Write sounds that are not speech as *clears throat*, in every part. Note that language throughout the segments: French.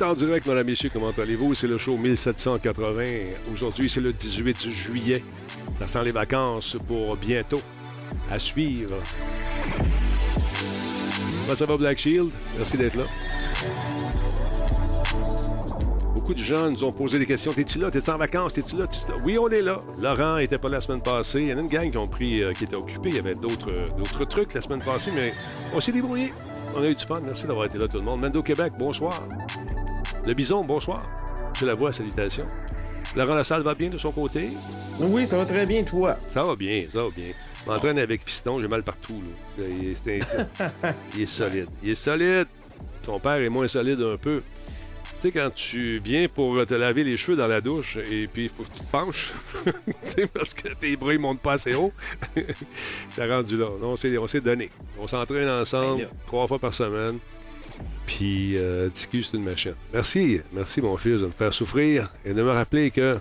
En direct, mesdames, messieurs, comment allez-vous? C'est le show 1780. Aujourd'hui, c'est le 18 juillet. Ça sent les vacances pour bientôt. À suivre. Comment ça va, Black Shield? Merci d'être là. Beaucoup de gens nous ont posé des questions. T'es-tu là? T'es-tu en vacances? T'es-tu là? Oui, on est là. Laurent était pas là la semaine passée. Il y en a une gang qui ont pris, euh, qui était occupée. Il y avait d'autres, euh, d'autres trucs la semaine passée, mais on s'est débrouillé. On a eu du fun. Merci d'avoir été là, tout le monde. Mendo Québec, bonsoir. Le Bison, bonsoir. Je la vois, salutations. Laurent Lassalle va bien de son côté? Oui, ça va très bien, toi. Ça va bien, ça va bien. Je m'entraîne avec Piston, j'ai mal partout. Là. Il, est, *laughs* il solide. Il est solide. Ton père est moins solide un peu. Tu sais, quand tu viens pour te laver les cheveux dans la douche et puis il faut que tu te penches, *laughs* tu sais, parce que tes bras ne montent pas assez haut, *laughs* t'es rendu là. Non, on s'est, on s'est donné. On s'entraîne ensemble Ben trois fois par semaine. Puis, euh, TQ, c'est une machine. Merci, merci, mon fils, de me faire souffrir et de me rappeler que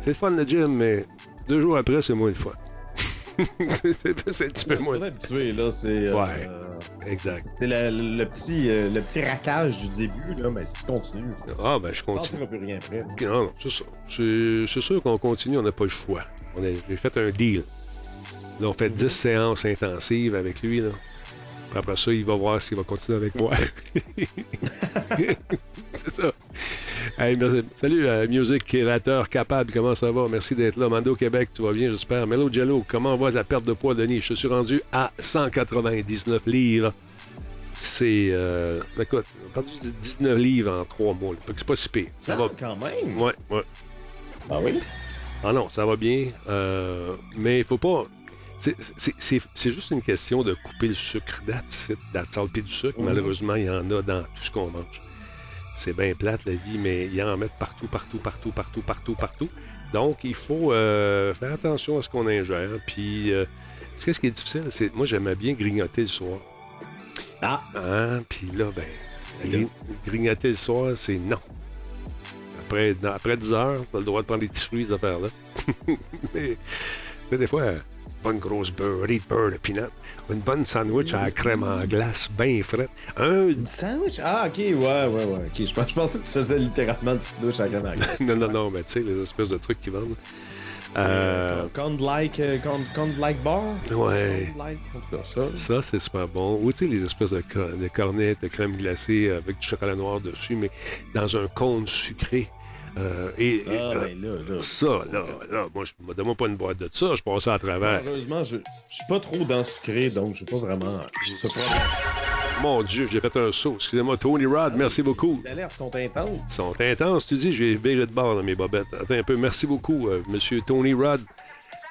c'est le fun le gym, mais deux jours après, c'est moins le fun. *laughs* c'est, un petit peu moins. Habitué, là, c'est... euh, Ouais. Exact. c'est le, petit, euh, le petit raquage du début, là, mais si tu continues, Ah, ben, je continue. ne plus rien après. Non, non, c'est ça. C'est, sûr qu'on continue, on n'a pas le choix. On a, j'ai fait un deal. Là, on fait 10 séances intensives avec lui. Là. Après ça, il va voir s'il va continuer avec moi. *laughs* c'est ça. Hey, merci. Salut, euh, Music Créateur Capable, comment ça va? Merci d'être là. Mando Québec, tu vas bien, j'espère. Mello Jello, comment va la perte de poids, Denis? Je suis rendu à 199 livres. C'est. Euh, écoute, on a perdu 19 livres en 3 mois. c'est pas si pire. Ça Ah, va. quand même. Ouais, ouais. Ah oui? Ah non, ça va bien. euh, mais il faut pas. C'est- juste une question de couper le sucre. That's. Puis du sucre, Mhm. malheureusement, il y en a dans tout ce qu'on mange. C'est bien plate la vie, mais il y en met partout, partout, partout, partout, partout, partout. Donc, il faut euh, faire attention à ce qu'on ingère. Puis, euh, tu ce qui est difficile, c'est moi, j'aimais bien grignoter le soir. Ah, Hein? Puis là, ben, gri- grignoter le soir, c'est non. Après, dans- après 10 heures, t'as le droit de prendre des petits fruits, ces affaires-là. *laughs* Mais mais des fois, bonne grosse beurrée de beurre de peanut, une bonne sandwich à la crème en glace, bien frette. Un... sandwich? Ah, ok, ouais, ouais, ouais. Ok, je, pens- je pensais que tu faisais littéralement une douche à la crème la glace. *laughs* non, non, non, mais tu sais, les espèces de trucs qu'ils vendent. Euh, Corn like, euh, like bar? ouais. Like, en ça. Ça, c'est super bon. Ou tu sais, les espèces de, co- de cornets de crème glacée avec du chocolat noir dessus, mais dans un cône sucré. Euh, et, Ah, euh, ben là, là. Ça, là, là, moi, je me demande pas une boîte de ça, je passe à travers. Malheureusement, je, je suis pas trop dans sucré, donc j'ai pas vraiment. Mon Dieu, j'ai fait un saut. Excusez-moi, Tony Rod, merci beaucoup. Les alertes sont intenses. Ils sont intenses, tu dis, je vais virer de bord dans mes bobettes. Attends un peu, merci beaucoup, euh, Monsieur Tony Rod,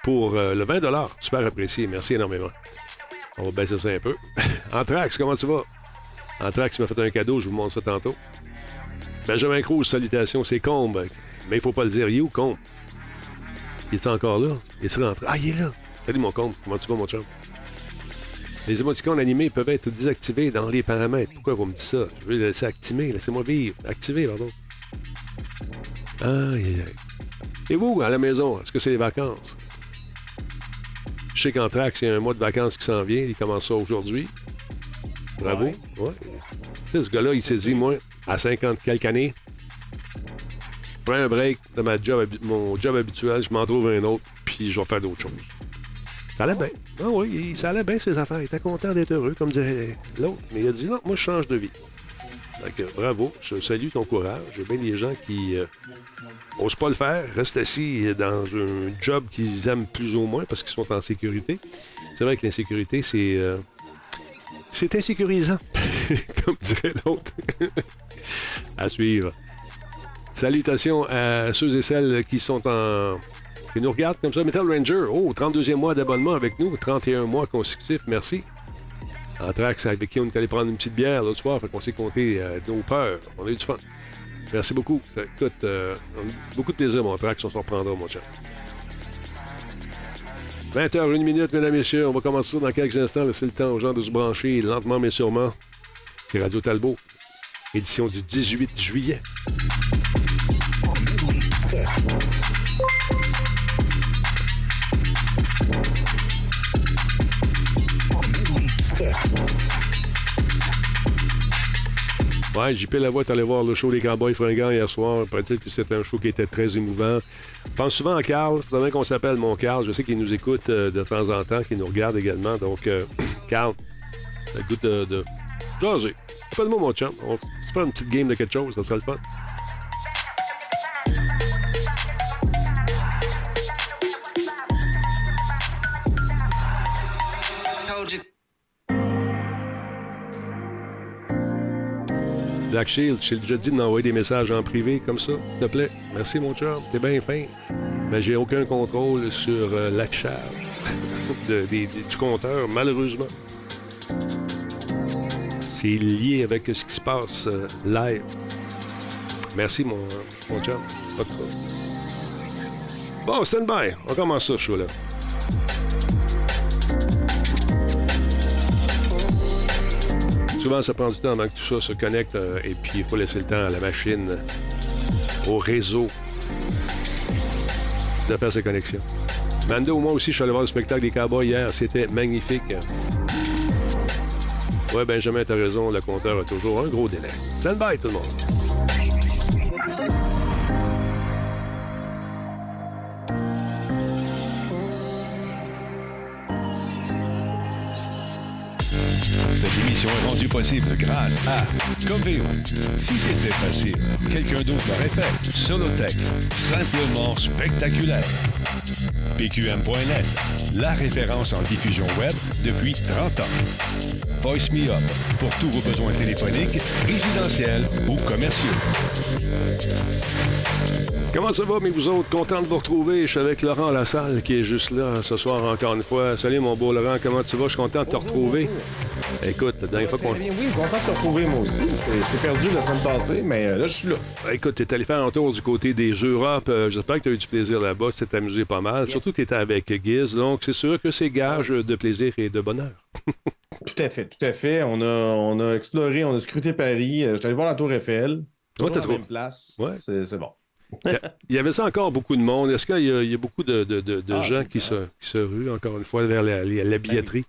pour euh, le 20 Super apprécié, merci énormément. On va baisser ça un peu. *laughs* Anthrax, comment tu vas? Anthrax m'a fait un cadeau, je vous montre ça tantôt. Benjamin Cruz, salutations, c'est Combe. Mais il faut pas le dire, il est où, Combe? Il est encore là? Il est rentré? Ah, il est là! Salut, mon Combe, comment tu vas, mon chum? Les émoticônes animés peuvent être désactivés dans les paramètres. Pourquoi vous me dites ça? Je veux les laisser activer. Laissez-moi vivre. Activer, pardon. Aïe, aïe, aïe. Et vous, à la maison, est-ce que c'est les vacances? Je sais qu'Anthrax, il y a un mois de vacances qui s'en vient. Il commence ça aujourd'hui. Bravo. Ouais. Ouais. Ce gars-là, il s'est dit, moi, à 50 quelques années, je prends un break de mon job habituel, je m'en trouve un autre, puis je vais faire d'autres choses. Ça allait bien. Ah oui, ça allait bien ses affaires. Il était content d'être heureux, comme dirait l'autre. Mais il a dit non, moi je change de vie. Que, bravo, je salue ton courage. J'ai bien des gens qui euh, osent pas le faire, restent assis dans un job qu'ils aiment plus ou moins parce qu'ils sont en sécurité. C'est vrai que l'insécurité, c'est. euh, c'est insécurisant, *laughs* comme dirait l'autre. À suivre. Salutations à ceux et celles qui sont en. qui nous regardent comme ça. Metal Ranger, oh, 32e mois d'abonnement avec nous, 31 mois consécutifs, merci. Anthrax, avec qui on est allé prendre une petite bière l'autre soir, fait qu'on s'est compté euh, nos peurs. On a eu du fun. Merci beaucoup. Ça coûte euh, beaucoup de plaisir, mon Anthrax, on s'en reprendra, mon chat. 20h, une minute, mesdames messieurs. On va commencer dans quelques instants. Laissez le temps aux gens de se brancher lentement mais sûrement. C'est Radio Talbot, édition du 18 juillet. Ouais, JP Lavoie est allé voir le show des Cowboys fringants hier soir. Paraît-il que c'était un show qui était très émouvant. Je pense souvent à Carl. Faudrait qu'on s'appelle mon Carl. Je sais qu'il nous écoute euh, de temps en temps, qu'il nous regarde également. Donc, euh, *clears throat* Carl, le goût de, de jaser. Appelle-moi mon chum. On se fait une petite game de quelque chose. Ça serait le fun. Black Shield, j'ai déjà dit d'envoyer des messages en privé comme ça, s'il te plaît. Merci, mon chum. T'es bien fin. Mais j'ai aucun contrôle sur euh, *laughs* de, des- du compteur, malheureusement. C'est lié avec ce qui se passe euh, live. Merci, mon, mon. Pas de trouble. Bon, stand by. On commence ça, show là. Souvent, ça prend du temps avant que tout ça se connecte euh, et puis il faut laisser le temps à la machine, euh, au réseau, de faire ses connexions. Mando, moi aussi, je suis allé voir le spectacle des Cowboys hier. C'était magnifique. Ouais, Benjamin, t'as raison. Le compteur a toujours un gros délai. Stand by, tout le monde. Cette émission est rendue possible grâce à Coveo. Si c'était facile, quelqu'un d'autre l'aurait fait. Solotech, simplement spectaculaire. PQM.net, la référence en diffusion web depuis 30 ans. Voice Me Up, pour tous vos besoins téléphoniques, résidentiels ou commerciaux. Comment ça va, mais vous autres? Content de vous retrouver. Je suis avec Laurent Lassalle qui est juste là ce soir encore une fois. Salut, mon beau Laurent. Comment tu vas? Je suis content de te retrouver. Écoute, la dernière fois qu'on. Oui, content de te retrouver moi aussi. J'étais j'étais perdu la semaine passée, mais euh, là, je suis là. Écoute, tu es allé faire un tour du côté des Europes. Euh, J'espère que tu as eu du plaisir là-bas. Tu t'es amusé pas mal. Surtout que tu étais avec Giz. Donc, c'est sûr que c'est gage de plaisir et de bonheur. *laughs* Tout à fait, tout à fait. On a, on a exploré, on a scruté Paris. Euh, J'étais allé voir la Tour Eiffel. Toujours à la trouvé. même place. Ouais. C'est c'est bon. Il y avait ça encore beaucoup de monde. Est-ce qu'il y, a- il y a beaucoup de, de- de- de Ah, gens qui se, qui se ruent, encore une fois, vers la, la- la billetterie?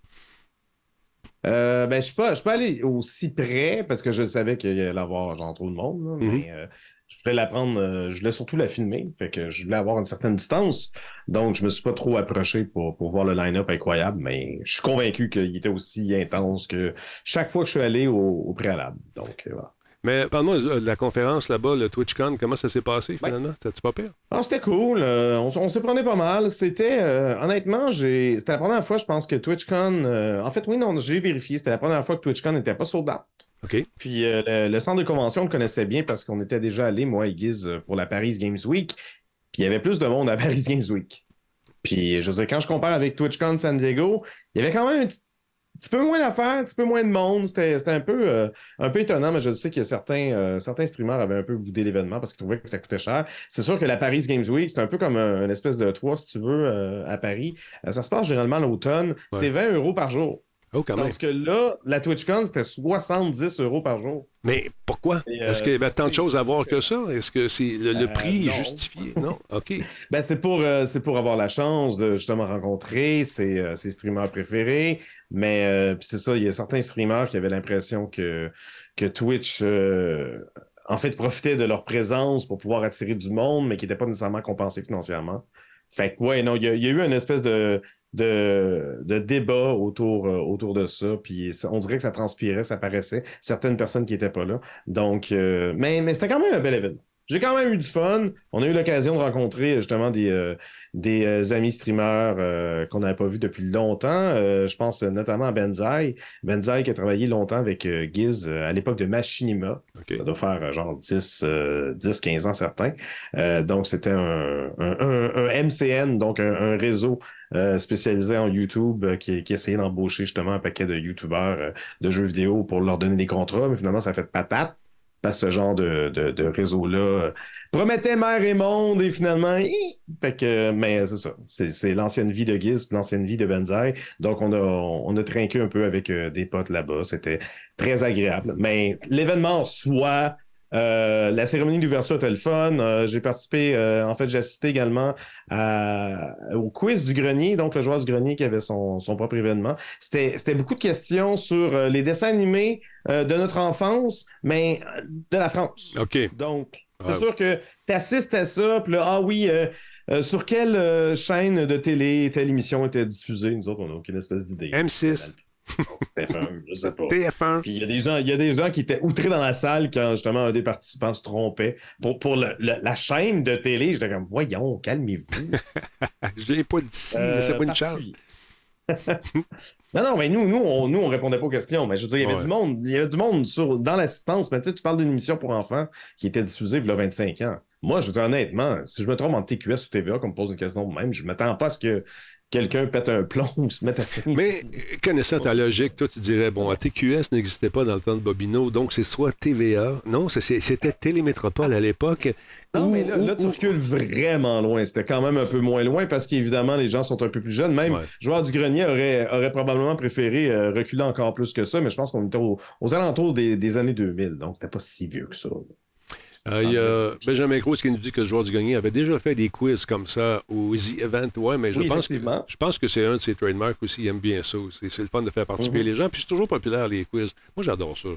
Euh, ben, je suis je suis pas allé aussi près parce que je savais qu'il y allait avoir genre trop de monde, là, Mhm. mais euh, je voulais la prendre, euh, je voulais surtout la filmer, fait que je voulais avoir une certaine distance, donc je me suis pas trop approché pour, pour voir le line-up incroyable, mais je suis convaincu qu'il était aussi intense que chaque fois que je suis allé au, au préalable. Donc voilà. Mais parle-moi de la conférence là-bas, le TwitchCon, comment ça s'est passé finalement? C'était-tu pas pire? Ah, c'était cool. euh, on, on s'est prenait pas mal. C'était, euh, honnêtement, j'ai, c'était la première fois, je pense, que TwitchCon. euh, en fait, oui, non, j'ai vérifié. C'était la première fois que TwitchCon n'était pas sold out. OK. Puis le, le centre de convention, on le connaissait bien parce qu'on était déjà allé, moi et euh, pour la Paris Games Week. Puis il y avait plus de monde à *laughs* Paris Games Week. Puis je sais, quand je compare avec TwitchCon San Diego, il y avait quand même un petit, petit peu moins d'affaires, un petit peu moins de monde. C'était un peu, euh, un peu étonnant, mais je sais que certains, euh, certains streamers avaient un peu boudé l'événement parce qu'ils trouvaient que ça coûtait cher. C'est sûr que la Paris Games Week, c'est un peu comme un- une espèce de toit, si tu veux, euh, à Paris. Euh, ça se passe généralement l'automne. Ouais. C'est 20 euros par jour. Oh, quand même. Parce que là, la TwitchCon, c'était 70 euros par jour. Mais pourquoi? Euh, Est-ce qu'il y avait tant de choses à voir que ça? Est-ce que c'est le, le Euh, prix est justifié? Non? OK. *laughs* Ben, c'est pour, euh, pour avoir la chance de justement rencontrer ses, ses streamers préférés. Mais c'est ça, il y a certains streamers qui avaient l'impression que, que Twitch, en fait, profitait de leur présence pour pouvoir attirer du monde, mais qui n'était pas nécessairement compensé financièrement. Fait que, ouais, non, il y, a- eu une espèce de, de, de débat autour, euh, autour de ça. Puis on dirait que ça transpirait, ça paraissait. Certaines personnes qui n'étaient pas là. Donc, euh, mais, mais c'était quand même un bel événement. J'ai quand même eu du fun. On a eu l'occasion de rencontrer justement des, euh, des euh, amis streamers euh, qu'on n'avait pas vus depuis longtemps. Euh, je pense notamment à Benzaï. Benzaï qui a travaillé longtemps avec euh, Giz à l'époque de Machinima. OK. Ça doit faire genre 10, euh, 10 15 ans certains. Euh, donc, c'était un, un- un- un MCN, donc un, un réseau euh, spécialisé en YouTube euh, qui, qui essayait d'embaucher justement un paquet de YouTubeurs euh, de jeux vidéo pour leur donner des contrats, mais finalement, ça a fait patate. Parce que ce genre de, de, de réseau-là promettait mer et monde et finalement, hi! fait que, mais c'est ça. C'est, l'ancienne vie de Giz, l'ancienne vie de Benzaï. Donc, on a, on a trinqué un peu avec euh, des potes là-bas. C'était très agréable. Mais l'événement en soi, Euh, la cérémonie d'ouverture était le fun. Euh, j'ai participé, euh, en fait, j'ai assisté également à- au quiz du grenier, donc le joueur du grenier qui avait son, son propre événement. C'était c'était beaucoup de questions sur les dessins animés de notre enfance, mais de la France. OK. Donc, c'est sûr que tu assistes à ça, puis là, ah oui, euh, sur quelle euh, chaîne de télé telle émission était diffusée? Nous autres, on n'a aucune espèce d'idée. M6, TF1, je sais pas. TF1. Puis il y a des gens, il y a des gens qui étaient outrés dans la salle quand justement un des participants se trompait pour, pour le- le- la chaîne de télé. J'étais comme voyons, calmez-vous. *laughs* Je viens pas d'ici, Euh, laissez-moi une chance. particulier. *laughs* non, non, mais nous, nous, on, nous, on répondait pas aux questions. Mais je veux dire, il y avait Ouais. du monde, il y avait du monde sur, dans l'assistance. Mais tu sais, tu parles d'une émission pour enfants qui était diffusée il y a 25 ans. Moi, je veux dire honnêtement, si je me trompe en TQS ou TVA, comme me pose une question de même, je m'attends pas à ce que quelqu'un pète un plomb ou se mette à. Mais euh, connaissant ta logique, toi, tu dirais, bon, TQS n'existait pas dans le temps de Bobino, donc c'est soit TVA. Non, c'était Télémétropole à l'époque. Non, mais là, là, tu recules vraiment loin. C'était quand même un peu moins loin parce qu'évidemment, les gens sont un peu plus jeunes. Même Ouais. joueur du grenier aurait, aurait probablement préféré euh, reculer encore plus que ça, mais je pense qu'on était au- aux alentours des, des années 2000, donc c'était pas si vieux que ça. Euh, Il y a Benjamin Cruz qui nous dit que le joueur du gagné avait déjà fait des quiz comme ça au The Event. Ouais, mais je, Oui, pense que, je pense que c'est un de ses trademarks aussi. Il aime bien ça. C'est le fun de faire participer Mhm. les gens. Puis c'est toujours populaire, les quiz. Moi, j'adore ça.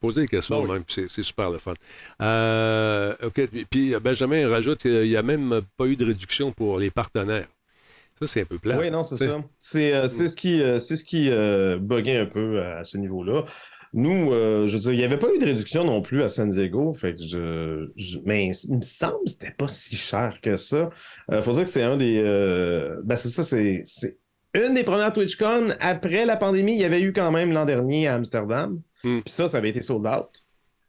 Poser des questions, Bon, même, c'est c'est super le fun. Euh, OK. Puis, puis Benjamin rajoute qu'il n'y a même pas eu de réduction pour les partenaires. Ça, c'est un peu plat. Oui, non, c'est ça. C'est euh, c'est ce qui, euh, c'est ce qui euh, buguait un peu à ce niveau-là. Nous, euh, je veux dire, il n'y avait pas eu de réduction non plus à San Diego. Fait que je, je- mais il me semble que c'était pas si cher que ça. Il faut dire que c'est un des. euh, ben, c'est ça, c'est. c'est une des premières TwitchCon après la pandémie. Il y avait eu quand même l'an dernier à Amsterdam. Hmm. Puis ça, ça avait été sold out.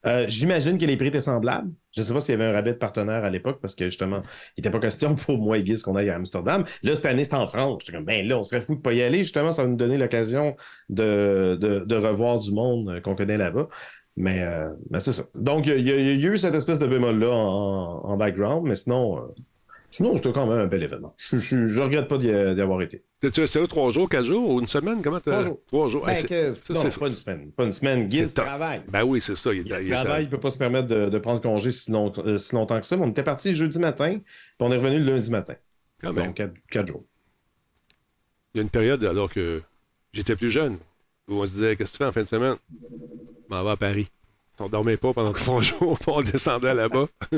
Euh, J'imagine que les prix étaient semblables. Je ne sais pas s'il y avait un rabais de partenaire à l'époque parce que justement, il n'était pas question *laughs* pour moi et Guiz qu'on aille à Amsterdam. Là, cette année, c'est en France. J'étais comme, ben là, on serait fou de pas y aller. Justement, ça va nous donner l'occasion de, de, de revoir du monde euh, qu'on connaît là-bas. Mais, euh, c'est ça. Donc, il y, y a eu cette espèce de bémol-là en, en background, mais sinon, euh, sinon c'était quand même un bel événement. Je ne regrette pas d'y avoir été. Resté là trois jours, quatre jours ou une semaine? Comment Trois jours. Trois jours. Ben, Hey, c'est- que- ça, non, c'est- pas une semaine. Pas une semaine. Tough. travaille. Ben oui, c'est ça. Il, Il, il- il- travaille, il peut pas se permettre de, de prendre congé si, long- euh, si longtemps que ça. Mais on était parti jeudi matin, puis on est revenu le lundi matin. quand même. Quatre, quatre jours. Il y a une période, alors que j'étais plus jeune, où on se disait Qu'est-ce que tu fais en fin de semaine? Je m'en vais à Paris. On dormait pas pendant *laughs* trois jours, on descendait là-bas. *laughs*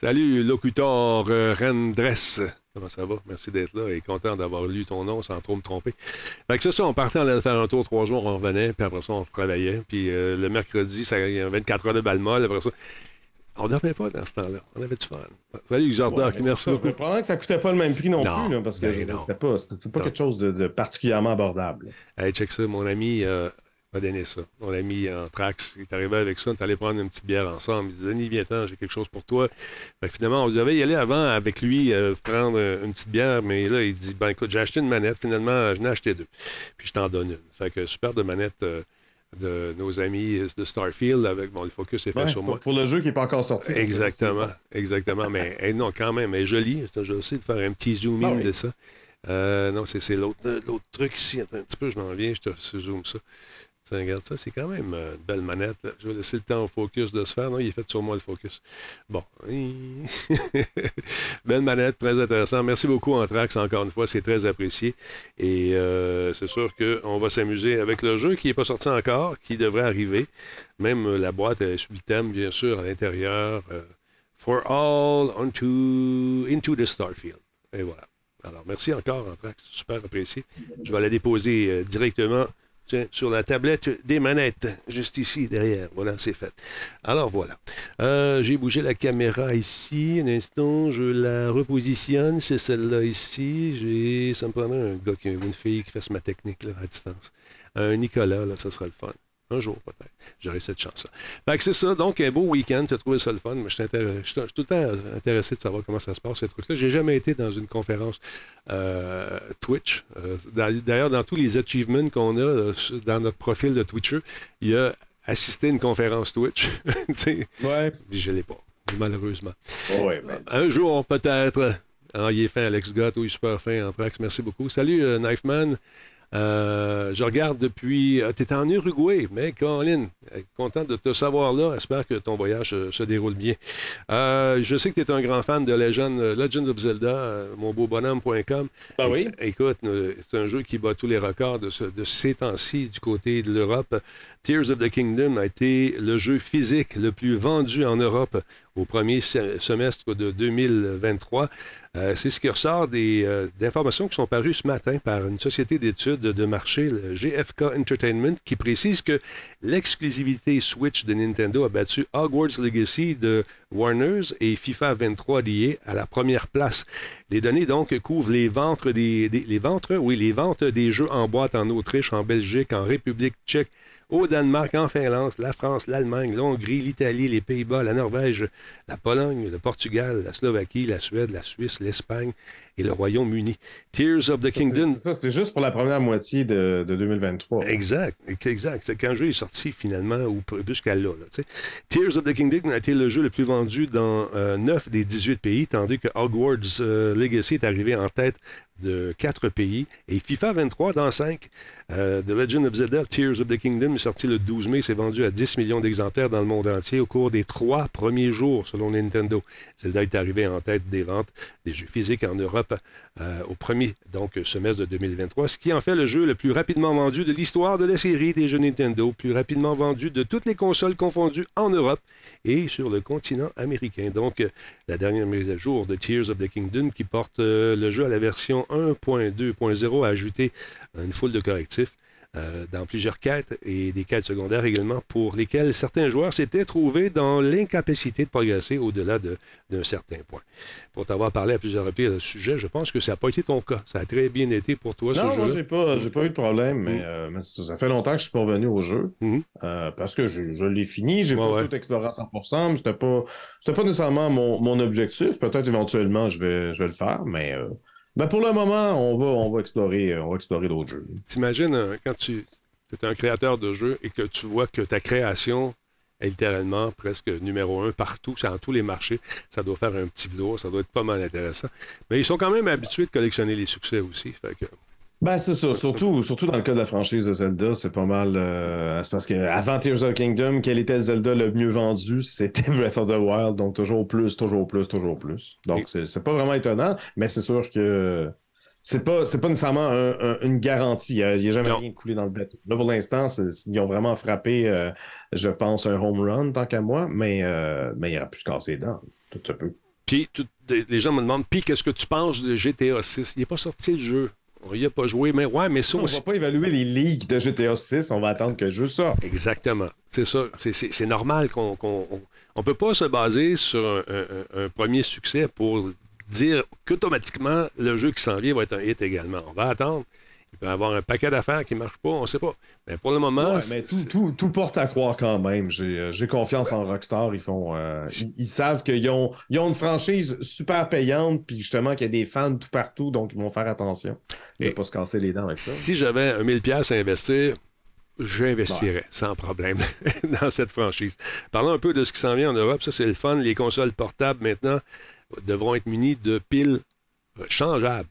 Salut, locuteur euh, Rendress. Comment ça va? Merci d'être là et content d'avoir lu ton nom sans trop me tromper. Fait que c'est ça, on partait, on allait faire un tour trois jours, on revenait, puis après ça, on travaillait. Puis euh, le mercredi, ça, il y a 24 heures de balle molle. Après ça, on dormait pas dans ce temps-là. On avait du fun. Salut, Jordan, Ouais, merci ça. beaucoup. Probablement que ça coûtait pas le même prix non, Non, plus, là, parce que c'était pas, pas quelque chose de, de particulièrement abordable. Hey, check ça, mon ami euh, m'a donné ça. Mon ami en Trax, il est arrivé avec ça, on est allé prendre une petite bière ensemble. Il dit Denis, viens-t'en, j'ai quelque chose pour toi. Fait que finalement, on devait y aller avant avec lui, euh, prendre euh, une petite bière, mais là, il dit Ben écoute, j'ai acheté une manette, finalement, j'en ai acheté deux. Puis je t'en donne une. Fait que super de manette euh, de nos amis de Starfield avec bon, le focus est fait Ouais, sur pour, moi. pour le jeu qui n'est pas encore sorti. Exactement, exactement. Mais *laughs* hey, non, quand même, est jolie. C'est- Je vais essayer de faire un petit zoom in Ah oui. de ça. Euh, non, c'est l'autre truc ici. Attends un petit peu, je m'en viens, je te zoome ça. Regarde ça, c'est quand même euh, une belle manette. Je vais laisser le temps au focus de se faire. Non, il est fait sur moi le focus. Bon. *laughs* belle manette, très intéressant. Merci beaucoup, Anthrax, encore une fois. C'est très apprécié. Et euh, c'est sûr qu'on va s'amuser avec le jeu qui n'est pas sorti encore, qui devrait arriver. Même euh, la boîte le thème, bien sûr, à l'intérieur. For all onto, into the Starfield. Et voilà. Alors, merci encore, Anthrax. Super apprécié. Je vais la déposer directement sur la tablette des manettes, juste ici, derrière. Voilà, c'est fait. Alors, voilà. Euh, J'ai bougé la caméra ici. Un instant, je la repositionne. C'est celle-là ici. Ça me prendrait un gars, qui, une fille qui fasse ma technique à distance. Un Nicolas, là, ça sera le fun. Un jour, peut-être. J'aurai cette chance-là. Fait que c'est ça. Donc, un beau week-end. Tu as trouvé ça le fun. Mais je suis, intér- je suis- je suis tout le temps intéressé de savoir comment ça se passe, ces trucs-là. J'ai jamais été dans une conférence euh, Twitch. Euh, D'ailleurs, dans tous les achievements qu'on a euh, dans notre profil de Twitcher, il y a assisté à une conférence Twitch. *laughs* Tu sais, Ouais. puis je ne l'ai pas, malheureusement. Ouais, ben, Un jour, peut-être. Ah, il est fin, Alex Gott. Oui, super fin, Anthrax. Merci beaucoup. Salut, euh, Knifeman. Euh, je regarde depuis. tu es en Uruguay, mais Colin, content de te savoir là. J'espère que ton voyage se, déroule bien. je sais que tu es un grand fan de Legend, Legend of Zelda, mon beau bonhomme.com. Ben oui. écoute, c'est un jeu qui bat tous les records de, de ces temps-ci du côté de l'Europe. Tears of the Kingdom a été le jeu physique le plus vendu en Europe au premier semestre de 2023. Euh, c'est ce qui ressort des, euh, d'informations qui sont parues ce matin par une société d'études de marché, le GFK Entertainment, qui précise que l'exclusivité Switch de Nintendo a battu Hogwarts Legacy de Warner's et FIFA 23 liés à la première place. Les données donc couvrent les ventes des, oui, les ventes des jeux en boîte en Autriche, en Belgique, en République tchèque, au Danemark, en Finlande, la France, l'Allemagne, l'Hongrie, l'Italie, les Pays-Bas, la Norvège, la Pologne, le Portugal, la Slovaquie, la Suède, la Suisse, l'Espagne et le Royaume-Uni. Tears of the Kingdom. Ça, c'est juste pour la première moitié de, 2023. Exact, exact. C'est quand le jeu est sorti finalement, ou jusqu'à là. Tears of the Kingdom a été le jeu le plus vendu dans 9 euh, des 18 pays, tandis que Hogwarts euh, Legacy est arrivé en tête de quatre pays. Et FIFA 23 dans 5. Euh, the Legend of Zelda Tears of the Kingdom est sorti le 12 mai. C'est vendu à 10 millions d'exemplaires dans le monde entier au cours des trois premiers jours, selon Nintendo. Zelda est arrivé en tête des ventes des jeux physiques en Europe euh, au premier donc, semestre de 2023, ce qui en fait le jeu le plus rapidement vendu de l'histoire de la série des jeux Nintendo, plus rapidement vendu de toutes les consoles confondues en Europe et sur le continent américain. Donc, la dernière mise à jour de Tears of the Kingdom qui porte euh, le jeu à la version 1.2.0 a ajouté une foule de correctifs euh, dans plusieurs quêtes et des quêtes secondaires également pour lesquelles certains joueurs s'étaient trouvés dans l'incapacité de progresser au-delà d'un certain point. Pour t'avoir parlé à plusieurs reprises à ce sujet, je pense que ça n'a pas été ton cas. Ça a très bien été pour toi, non, ce jeu. Non, j'ai pas, pas eu de problème, mais, mm. euh, ça fait longtemps que je suis pas revenu au jeu mm-hmm. euh, parce que je, l'ai fini, j'ai pas tout exploré à 100%, mais c'était pas, pas nécessairement mon, objectif. Peut-être éventuellement je vais, je vais le faire, mais ben pour le moment, on va, on va explorer, euh, on va explorer d'autres jeux. T'imagines euh, quand tu es un créateur de jeux et que tu vois que ta création est littéralement presque numéro un partout, c'est dans tous les marchés. Ça doit faire un petit velours, ça doit être pas mal intéressant. Mais ils sont quand même habitués de collectionner les succès aussi. Fait que... Ben, c'est ça. Surtout, surtout dans le cas de la franchise de Zelda, c'est pas mal. Euh, c'est parce qu'avant Tears of the Kingdom, quel était le Zelda le mieux vendu? C'était *laughs* Breath of the Wild. Donc, toujours plus, toujours plus, toujours plus. Donc, c'est pas vraiment étonnant, mais c'est sûr que c'est pas, pas nécessairement une garantie. Il n'y a, jamais rien coulé dans le bateau. Là, pour l'instant, ils ont vraiment frappé, euh, je pense, un home run, tant qu'à moi, mais, euh, mais il aurait pu se casser les dents. Tout ça peut. Puis, les gens me demandent, puis, qu'est-ce que tu penses de GTA 6 Il n'est pas sorti le jeu. On n'y a pas joué, mais ouais, mais ça on. On va pas évaluer les ligues de GTA 6, on va attendre que le jeu sorte. Exactement. C'est ça. C'est normal qu'on ne peut pas se baser sur un, premier succès pour dire qu'automatiquement, le jeu qui s'en vient va être un hit également. On va attendre. Il peut y avoir un paquet d'affaires qui ne marchent pas, on ne sait pas. Mais pour le moment. mais tout, porte à croire quand même. J'ai euh, confiance en Rockstar. Ils font. Euh, ils, savent qu'ils ont, ont une franchise super payante, puis justement qu'il y a des fans tout partout, donc ils vont faire attention. Et ne pas se casser les dents avec ça. Si j'avais un 1000$ à investir, j'investirais sans problème *laughs* dans cette franchise. Parlons un peu de ce qui s'en vient en Europe. Ça, c'est le fun. Les consoles portables maintenant devront être munies de piles changeables.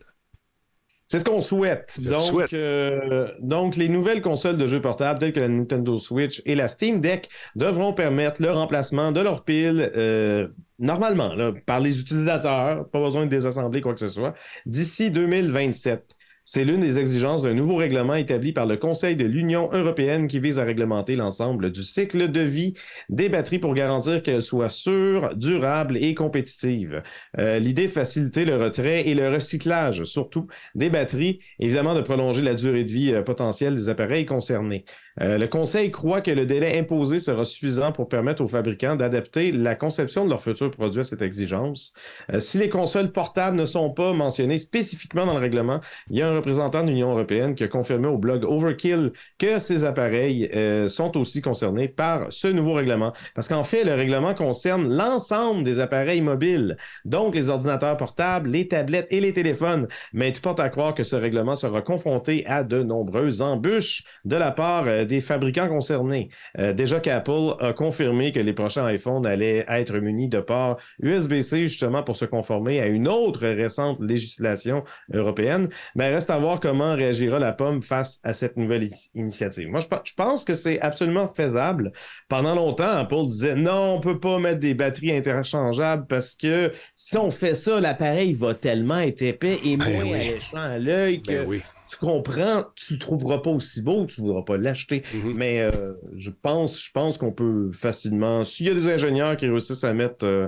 C'est ce qu'on souhaite. Donc, euh, donc, les nouvelles consoles de jeux portables telles que la Nintendo Switch et la Steam Deck devront permettre le remplacement de leurs piles euh, normalement par les utilisateurs, pas besoin de désassembler quoi que ce soit, d'ici 2027. C'est l'une des exigences d'un nouveau règlement établi par le Conseil de l'Union européenne qui vise à réglementer l'ensemble du cycle de vie des batteries pour garantir qu'elles soient sûres, durables et compétitives. Euh, l'idée de faciliter le retrait et le recyclage, surtout des batteries, évidemment de prolonger la durée de vie euh, potentielle des appareils concernés. Euh, le Conseil croit que le délai imposé sera suffisant pour permettre aux fabricants d'adapter la conception de leurs futurs produits à cette exigence. si les consoles portables ne sont pas mentionnées spécifiquement dans le règlement, il y a un représentant de l'Union européenne qui a confirmé au blog Overkill que ces appareils euh, sont aussi concernés par ce nouveau règlement. Parce qu'en fait, le règlement concerne l'ensemble des appareils mobiles, donc les ordinateurs portables, les tablettes et les téléphones. Mais tu portes à croire que ce règlement sera confronté à de nombreuses embûches de la part euh, des fabricants concernés. Euh, déjà qu'Apple a confirmé que les prochains iPhones allaient être munis de ports USB-C justement pour se conformer à une autre récente législation européenne. Mais reste à voir comment réagira la pomme face à cette nouvelle initiative. Moi, je, pense que c'est absolument faisable. Pendant longtemps, Apple disait non, on peut pas mettre des batteries interchangeables parce que si on fait ça, l'appareil va tellement être épais et ben moins alléchant à l'œil ben que tu comprends, tu le trouveras pas aussi beau, tu ne voudras pas l'acheter. Mm-hmm. Mais euh, je pense, je pense qu'on peut facilement, s'il y a des ingénieurs qui réussissent à mettre euh,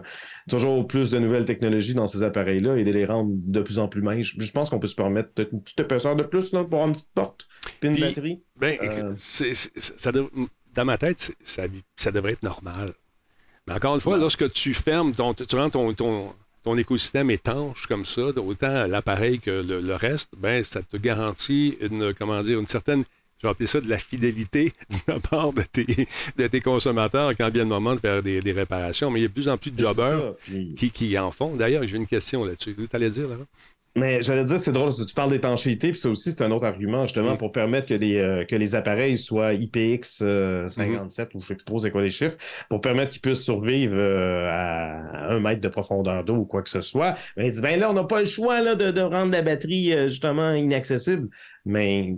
toujours plus de nouvelles technologies dans ces appareils-là et de les rendre de plus en plus minces, je pense qu'on peut se permettre peut-être une petite épaisseur de plus là, pour avoir une petite porte, puis une batterie. Ben, euh, ça dans ma tête, ça, devrait être normal. Mais encore une fois, lorsque tu fermes, ton, tu rends ton, ton ton écosystème étanche comme ça, autant l'appareil que le, reste, ben ça te garantit une, comment dire, une certaine, je vais appeler ça de la fidélité *laughs* de la part de tes, de tes consommateurs quand vient le moment de faire des, réparations. Mais il y a de plus en plus de jobbers qui, qui, en font. D'ailleurs, j'ai une question là-dessus. Tu allais dire, là? Mais j'allais dire, c'est drôle, tu parles d'étanchéité, puis ça aussi, c'est un autre argument, justement, mm. pour permettre que les, euh, que les appareils soient IPX 57, euh, mm-hmm. ou je sais plus trop c'est quoi les chiffres, pour permettre qu'ils puissent survivre euh, à un mètre de profondeur d'eau ou quoi que ce soit. Mais il dit, ben là, on n'a pas le choix là, de, de rendre la batterie, justement, inaccessible. Mais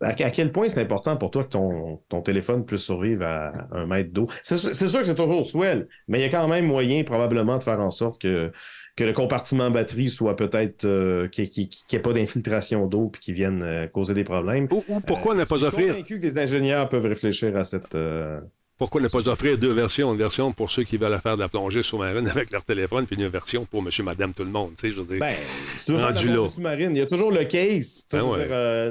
à, quel point c'est important pour toi que ton, ton téléphone puisse survivre à un mètre d'eau? C'est sûr que c'est toujours swell, mais il y a quand même moyen, probablement, de faire en sorte que que le compartiment batterie soit peut-être euh, qu'il n'y ait pas d'infiltration d'eau puis qu'il vienne euh, causer des problèmes. Ou, pourquoi ne pas offrir. Je suis convaincu que des ingénieurs peuvent réfléchir à cette. Euh, pourquoi ne pas offrir deux versions? Une version pour ceux qui veulent faire de la plongée sous-marine *laughs* avec leur téléphone, puis une version pour monsieur, madame, tout le monde. Tu sais, je veux dire, ben, rendu là. sous-marine, il y a toujours le case. Ben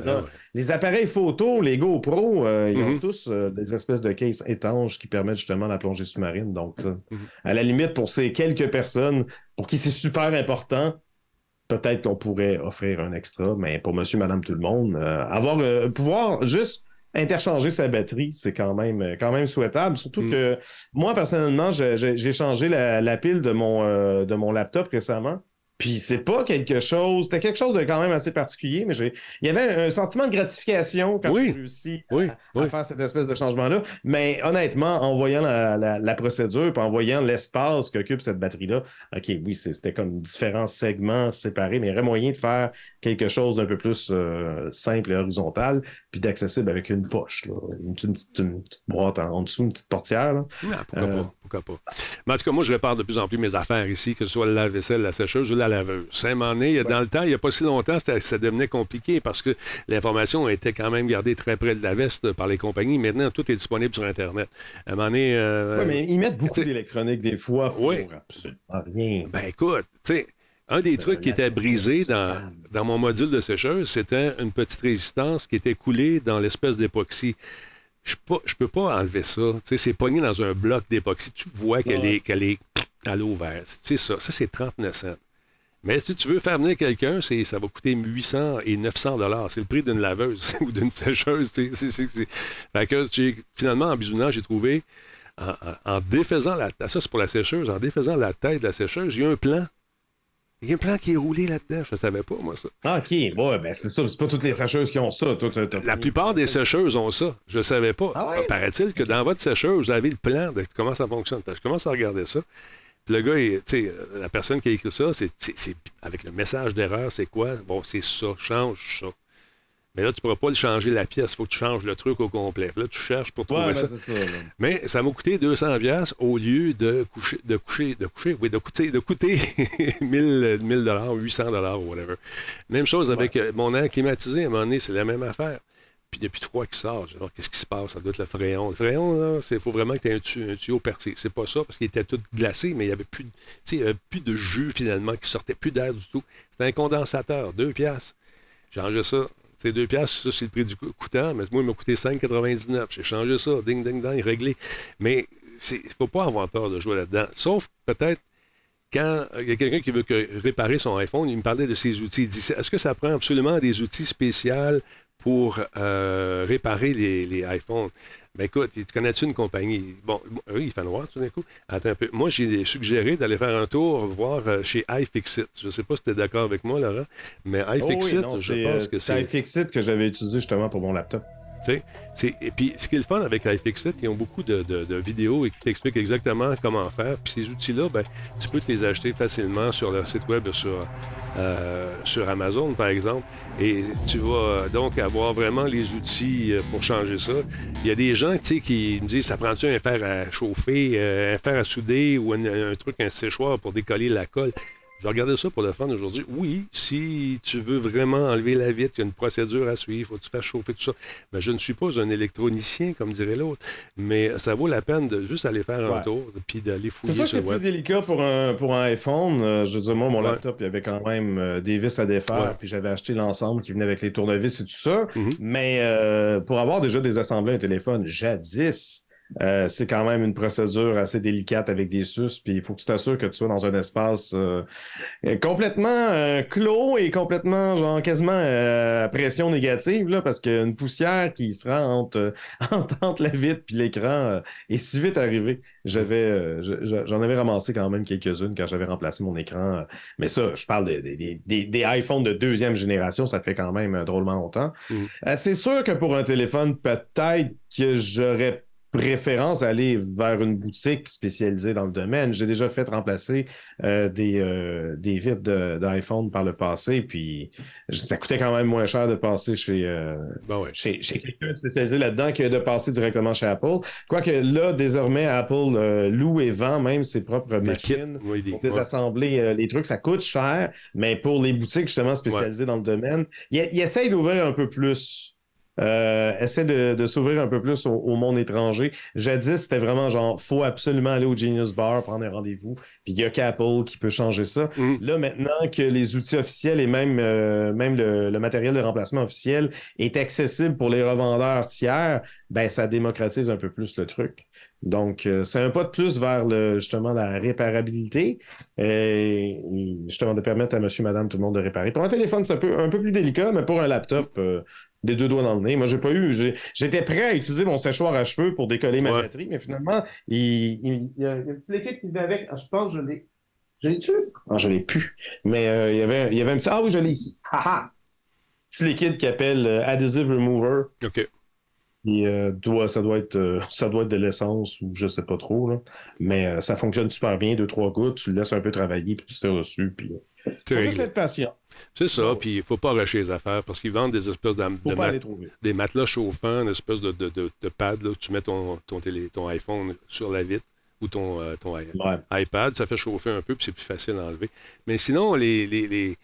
ben les appareils photo, les GoPro, ils ont mhm. tous des espèces de cases étanches qui permettent justement la plongée sous-marine. Donc, mhm. à la limite, pour ces quelques personnes pour qui c'est super important, peut-être qu'on pourrait offrir un extra, mais pour monsieur, madame, tout le monde, euh, avoir euh, pouvoir juste interchanger sa batterie, c'est quand même, quand même souhaitable. Surtout mm. que moi, personnellement, j'ai changé la, pile de mon, euh, de mon laptop récemment. Puis c'est pas quelque chose, c'était quelque chose de quand même assez particulier, mais j'ai, il y avait un sentiment de gratification quand j'ai réussi à, faire cette espèce de changement-là. Mais honnêtement, en voyant la, procédure, puis en voyant l'espace qu'occupe cette batterie-là, OK, oui, c'était comme différents segments séparés, mais il y aurait moyen de faire quelque chose d'un peu plus euh, simple et horizontal, puis d'accessible avec une poche, Une, petite, boîte en, dessous, une petite portière. Non, pourquoi, pas, euh, pourquoi pas. Mais en tout cas, moi, je répare de plus en plus mes affaires ici, que ce soit la vaisselle, la sécheuse ou la laveuse. Saint-Mané, dans le temps, il n'y a pas si longtemps, ça devenait compliqué parce que l'information était quand même gardée très près de la veste par les compagnies. Maintenant, tout est disponible sur Internet. À un moment donné... Euh, oui, mais ils mettent beaucoup d'électronique des fois pour oui. absolument rien. Ben écoute, tu sais... Un des trucs qui était brisé dans, dans mon module de sécheuse, c'était une petite résistance qui était coulée dans l'espèce d'époxy. Je ne peux pas enlever ça. c'est pogné dans un bloc d'époxy. Tu vois qu'elle est, à l'eau verte. C'est ça. Ça, c'est 39 cents. Mais si tu veux faire venir quelqu'un, ça va coûter 800 et 900 dollars. C'est le prix d'une laveuse *laughs* ou d'une sécheuse. Fait que finalement, en bisounant, j'ai trouvé, en, en, défaisant la... Ça, c'est pour la sécheuse. En défaisant la tête de la sécheuse, il y a un plan il y a un plan qui est roulé là-dedans. Je ne savais pas, moi, ça. Ah, OK. Ben, c'est ça. C'est pas toutes les sécheuses qui ont ça. la plupart des sécheuses ont ça. Je ne savais pas. Ah Paraît-il que dans votre sécheuse, vous avez le plan de comment ça fonctionne. Je commence à regarder ça. Puis le gars, sais, la personne qui a écrit ça, c'est avec le message d'erreur, c'est quoi? Bon, c'est ça. Change ça. Mais là, tu ne pourras pas le changer la pièce. Il faut que tu changes le truc au complet. Là, tu cherches pour trouver ben, ça. Mais ça m'a coûté 200 pièces au lieu de coucher, de coucher, de coucher, oui, de coûter, de coûter *laughs* 1000, 1000 dollars, 800 dollars ou whatever. Même chose avec euh, mon air climatisé. À un moment donné, c'est la même affaire. Puis depuis trois qui sort, genre, qu'est-ce qui se passe? Ça doit être le fréon. Le fréon, il faut vraiment que tu aies un, tuyau, percé. C'est pas ça, parce qu'il était tout glacé, mais il n'y avait, plus, avait plus de jus finalement qui sortait, plus d'air du tout. C'était un condensateur, deux piastres. J'ai changé ça c'est deux piastres, ça, c'est le prix du coûtant, mais moi, il m'a coûté 5,99. J'ai changé ça, ding, ding, ding, réglé. Mais il ne faut pas avoir peur de jouer là-dedans. Sauf peut-être quand il y a quelqu'un qui veut réparer son iPhone, il me parlait de ses outils. Il dit Est-ce que ça prend absolument des outils spéciaux pour euh, réparer les, les iPhones ben écoute, tu connais-tu une compagnie? Bon, oui, il fait noir tout d'un coup. Attends un peu. Moi, j'ai suggéré d'aller faire un tour, voir euh, chez iFixit. Je ne sais pas si tu es d'accord avec moi, Laurent, mais oh iFixit, je pense que c'est. C'est iFixit que j'avais utilisé justement pour mon laptop. Et puis, ce qui est le fun avec iFixit, ils ont beaucoup de, vidéos et qui t'expliquent exactement comment faire. Puis ces outils-là, ben, tu peux te les acheter facilement sur leur site web, sur, euh, sur Amazon, par exemple. Et tu vas euh, donc avoir vraiment les outils euh, pour changer ça. Il y a des gens, qui me disent, ça prend-tu un fer à chauffer, un fer à souder ou un truc, un séchoir pour décoller la colle? Je regardais ça pour le fun aujourd'hui. Oui, si tu veux vraiment enlever la vitre, il y a une procédure à suivre, il faut que tu fasses chauffer tout ça. Mais je ne suis pas un électronicien, comme dirait l'autre. Mais ça vaut la peine de juste aller faire un tour, puis d'aller C'est fouiller sûr que c'est plus délicat pour un, pour un iPhone. Euh, je veux dire, moi, mon Ouais. laptop, il y avait quand même euh, des vis à défaire, Ouais. puis j'avais acheté l'ensemble qui venait avec les tournevis et tout ça. Mhm. Mais euh, pour avoir déjà désassemblé un téléphone jadis, euh, c'est quand même une procédure assez délicate avec des sus, puis il faut que tu t'assures que tu sois dans un espace euh, euh, complètement euh, clos et complètement, genre, quasiment euh, à pression négative, là, parce qu'une poussière qui se rend *laughs* entre, entre, la vitre puis l'écran est si vite arrivée. J'avais, euh, je- je- j'en avais ramassé quand même quelques-unes quand j'avais remplacé mon écran. Mais ça, je parle des, des, des, des iPhones de deuxième génération, ça fait quand même drôlement longtemps. Euh, c'est sûr que pour un téléphone, peut-être que j'aurais préférence à aller vers une boutique spécialisée dans le domaine. J'ai déjà fait remplacer euh, des, euh, des vitres de- d'iPhone par le passé, puis ça coûtait quand même moins cher de passer chez, euh, Bon, ouais. chez, chez quelqu'un spécialisé là-dedans que de passer directement chez Apple. Quoique là, désormais, Apple euh, loue et vend même ses propres Des kits, machines oui, des- pour désassembler euh, les trucs. Ça coûte cher, mais pour les boutiques justement spécialisées dans le domaine, ils il essayent d'ouvrir un peu plus. Euh, essaie de, de s'ouvrir un peu plus au, au monde étranger. Jadis, c'était vraiment genre, faut absolument aller au Genius Bar, prendre un rendez-vous, puis il y a qu'Apple qui peut changer ça. Mhm. Là, maintenant que les outils officiels et même, euh, même le, le matériel de remplacement officiel est accessible pour les revendeurs tiers, ben ça démocratise un peu plus le truc. Donc, euh, c'est un pas de plus vers le, justement la réparabilité, et justement de permettre à monsieur, madame, tout le monde de réparer. Pour un téléphone, c'est un peu, un peu plus délicat, mais pour un laptop, euh, des deux doigts dans le nez. Moi, j'ai pas eu. J'étais prêt à utiliser mon séchoir à cheveux pour décoller ma Ouais. batterie, mais finalement, il, il- il y a il y a un petit liquide qui venait avec. Ah, je pense que je l'ai. Je l'ai-tu? Non, je l'ai plus. Mais euh, il, y avait, il y avait un petit. Ah oui, je l'ai ici. Haha! Petit liquide qui appelle euh, Adhesive Remover. OK. Et, euh, doit, ça, doit être, euh, ça doit être de l'essence ou je sais pas trop. Là. Mais euh, ça fonctionne super bien. Deux, trois gouttes, tu le laisses un peu travailler, puis tu t'es reçu. Puis, C'est faut juste être patient. C'est ça, Ouais. puis il faut pas rusher les affaires parce qu'ils vendent des espèces de, mat- des matelas chauffants, une espèce de, de, de- pad là, où tu mets ton, ton, télé, ton iPhone sur la vitre ou ton, ton Ouais. iPad, ça fait chauffer un peu puis c'est plus facile à enlever. Mais sinon, les, les, les-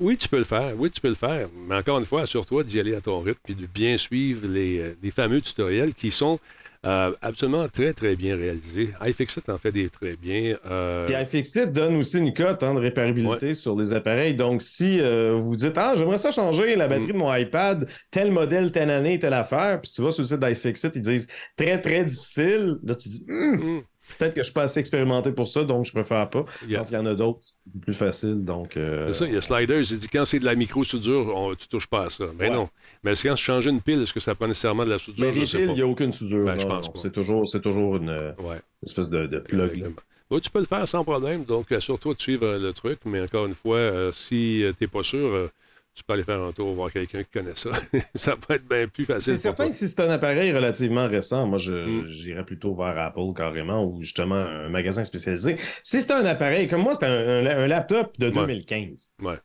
oui, tu peux le faire, oui, tu peux le faire, mais encore une fois, assure-toi d'y aller à ton rythme puis de bien suivre les, euh, les fameux tutoriels qui sont euh, absolument très, très bien réalisés. iFixit en fait des très bien. euh, Puis iFixit donne aussi une cote hein, de réparabilité sur les appareils. Donc, si euh, vous dites Ah, j'aimerais ça changer la batterie de mon iPad, tel modèle, telle année, telle affaire, puis tu vas sur le site d'iFixit, ils disent très, très difficile. Là, tu dis Hum, hum, peut-être que je suis pas assez expérimenté pour ça, donc je préfère pas. Je pense qu'il y en a d'autres, c'est plus facile. Donc, euh, C'est ça, il y a Sliders, il dit quand c'est de la micro-soudure, on- tu touches pas à ça. Mais Ouais. non. Mais quand tu changes une pile, est-ce que ça prend nécessairement de la soudure? mais Je les sais piles, il n'y a aucune soudure. Ben, je pense. C'est toujours, c'est toujours une euh, Ouais. espèce de, de plug. tu peux le faire sans problème, donc assure-toi de suivre euh, le truc, mais encore une fois, euh, si tu n'es pas sûr, euh, tu peux aller faire un tour, voir quelqu'un qui connaît ça. *laughs* ça va être bien plus C'est facile pour certain toi. que si c'est un appareil relativement récent, moi, Mm. j'irais plutôt vers Apple carrément ou justement un magasin spécialisé. Si c'est un appareil, comme moi, c'est un, un- un laptop de Ouais. 2015. Ouais.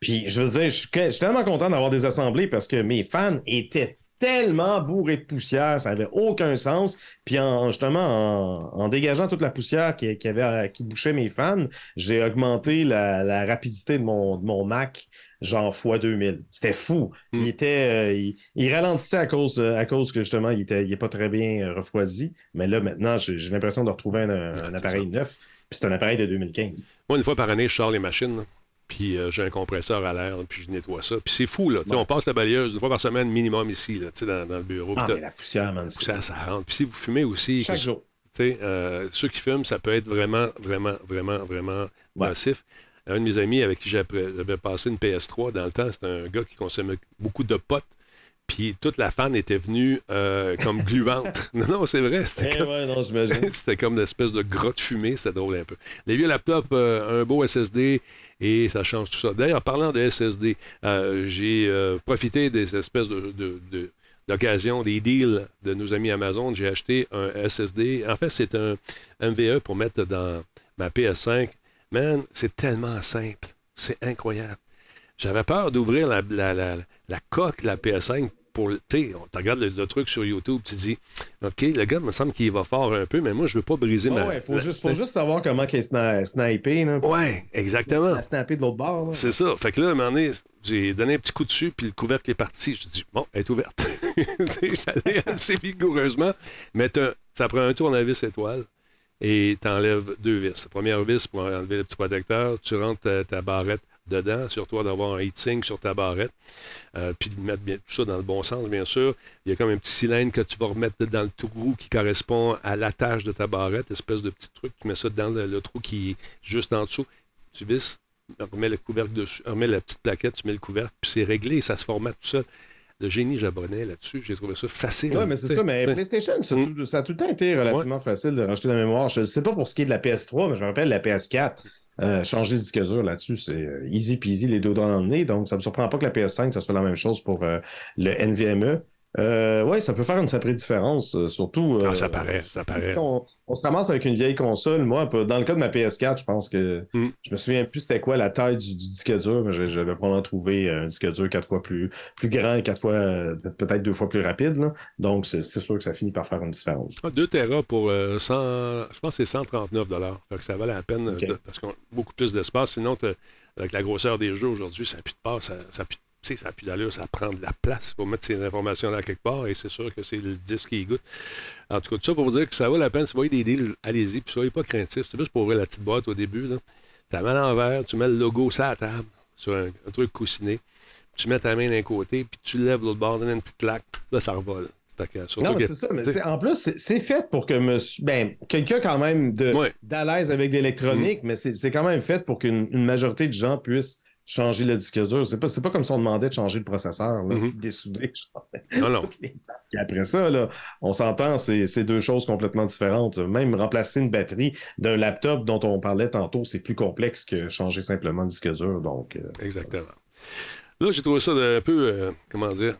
Puis, je veux dire, je suis je suis tellement content d'avoir des assemblées parce que mes fans étaient tellement bourrés de poussière, ça n'avait aucun sens. Puis, en, justement, en, en dégageant toute la poussière qui, qui avait, qui bouchait mes fans, j'ai augmenté la, la rapidité de mon, de mon Mac, genre x 2000. C'était fou. Mm. Il était, euh, il, il ralentissait à cause, à cause que justement, il était, il est pas très bien euh, refroidi. Mais là, maintenant, j'ai l'impression de retrouver un, appareil neuf. Puis c'est un appareil de 2015. Moi, une fois par année, je sors les machines, puis euh, j'ai un compresseur à l'air, puis je nettoie ça. Puis c'est fou, là. On passe la balayeuse une fois par semaine minimum ici, là, tu sais, dans, dans le bureau. Ah, mais la poussière, man. c'est- poussière, ça rentre. Puis si vous fumez aussi, Chaque que- jour. Tu sais, euh, ceux qui fument, ça peut être vraiment, vraiment, vraiment, vraiment Ouais. nocif. Un de mes amis avec qui j'avais passé une PS3 dans le temps, c'était un gars qui consommait beaucoup de potes. Puis toute la fan était venue euh, comme gluante. *laughs* non, non, c'est vrai. C'était Eh comme, ouais, *laughs* c'était comme une espèce de grotte fumée. C'était drôle un peu. Les vieux laptops, euh, un beau SSD et ça change tout ça. D'ailleurs, parlant de SSD, euh, j'ai euh, profité des espèces de, de- de- d'occasion, des deals de nos amis Amazon, j'ai acheté un SSD. En fait, c'est un MVE pour mettre dans ma PS5. Man, c'est tellement simple. C'est incroyable. J'avais peur d'ouvrir la, la, la, la coque de la PS5 pour. Tu tu regardes le, truc sur YouTube, tu dis OK, le gars, me semble qu'il va fort un peu, mais moi, je veux pas briser ma. Ouais, faut, juste, faut juste savoir comment il est snipé. Là. Ouais, exactement. Il snipé de l'autre bord. C'est ça. Fait que là, à un moment donné, j'ai donné un petit coup dessus, puis le couvercle est parti. Je dis Bon, elle est ouverte. *laughs* J'allais assez vigoureusement, mais ça prend un tournevis étoile et tu enlèves deux vis. La première vis pour enlever le petit protecteur, tu rentres ta barrette dedans, sur toi d'avoir un heatsink sur ta barrette, euh, puis de mettre bien, tout ça dans le bon sens, bien sûr. Il y a comme un petit cylindre que tu vas remettre dans le trou qui correspond à l'attache de ta barrette, espèce de petit truc. Tu mets ça dans le, trou qui est juste en dessous. Tu visses, remets le couvercle dessus, remets la petite plaquette, tu mets le couvercle, puis c'est réglé, ça se formate tout seul le génie japonais là-dessus. J'ai trouvé ça facile. Oui, mais c'est ça. Mais PlayStation, mm. ça, a tout le temps été relativement facile de racheter la mémoire. Je ne sais pas pour ce qui est de la PS3, mais je me rappelle la PS4. Euh, changer de disque là-dessus, c'est euh, easy peasy les deux doigts dans le. Donc, ça ne me surprend pas que la PS5, ça soit la même chose pour euh, le NVMe. Euh, oui, ça peut faire une sacrée différence, euh, surtout. ah, ça paraît, ça paraît. On, se ramasse avec une vieille console. Moi, dans le cas de ma PS4, je pense que mm. je me souviens plus c'était quoi la taille du, disque dur, mais j'avais probablement trouvé un disque dur quatre fois plus, plus grand et quatre fois, peut-être deux fois plus rapide. Donc, c'est sûr que ça finit par faire une différence. 2 ah, Tera pour 100, je pense que c'est 139 fait que ça valait la peine parce qu'on a beaucoup plus d'espace. Sinon, avec la grosseur des jeux aujourd'hui, ça n'a plus de part, ça n'a plus de ça n'a plus d'allure, ça prend de la place pour mettre ces informations-là quelque part, et c'est sûr que c'est le disque qui goûte. En tout cas, tout ça pour vous dire que ça vaut la peine. Si vous voyez des deals, allez-y, puis soyez pas craintifs. C'est juste pour ouvrir la petite boîte au début. Là. Tu la mets à l'envers, tu mets le logo sur la table, sur un, truc coussiné, tu mets ta main d'un côté, puis tu lèves l'autre bord, donnes une petite claque, là, ça revole. Non, c'est ça. Mais en plus, c'est fait pour que monsieur. Ben, quelqu'un quand même de, d'à l'aise avec l'électronique, mm. mais c'est quand même fait pour qu'une majorité de gens puissent changer le disque dur. C'est pas, pas comme si on demandait de changer le processeur, là, mm-hmm. dessouder. *laughs* Non, non. Et après ça, là, on s'entend, c'est deux choses complètement différentes. Même remplacer une batterie d'un laptop dont on parlait tantôt, c'est plus complexe que changer simplement le disque dur. Donc, euh, Exactement. Là, j'ai trouvé ça un peu, euh, comment dire,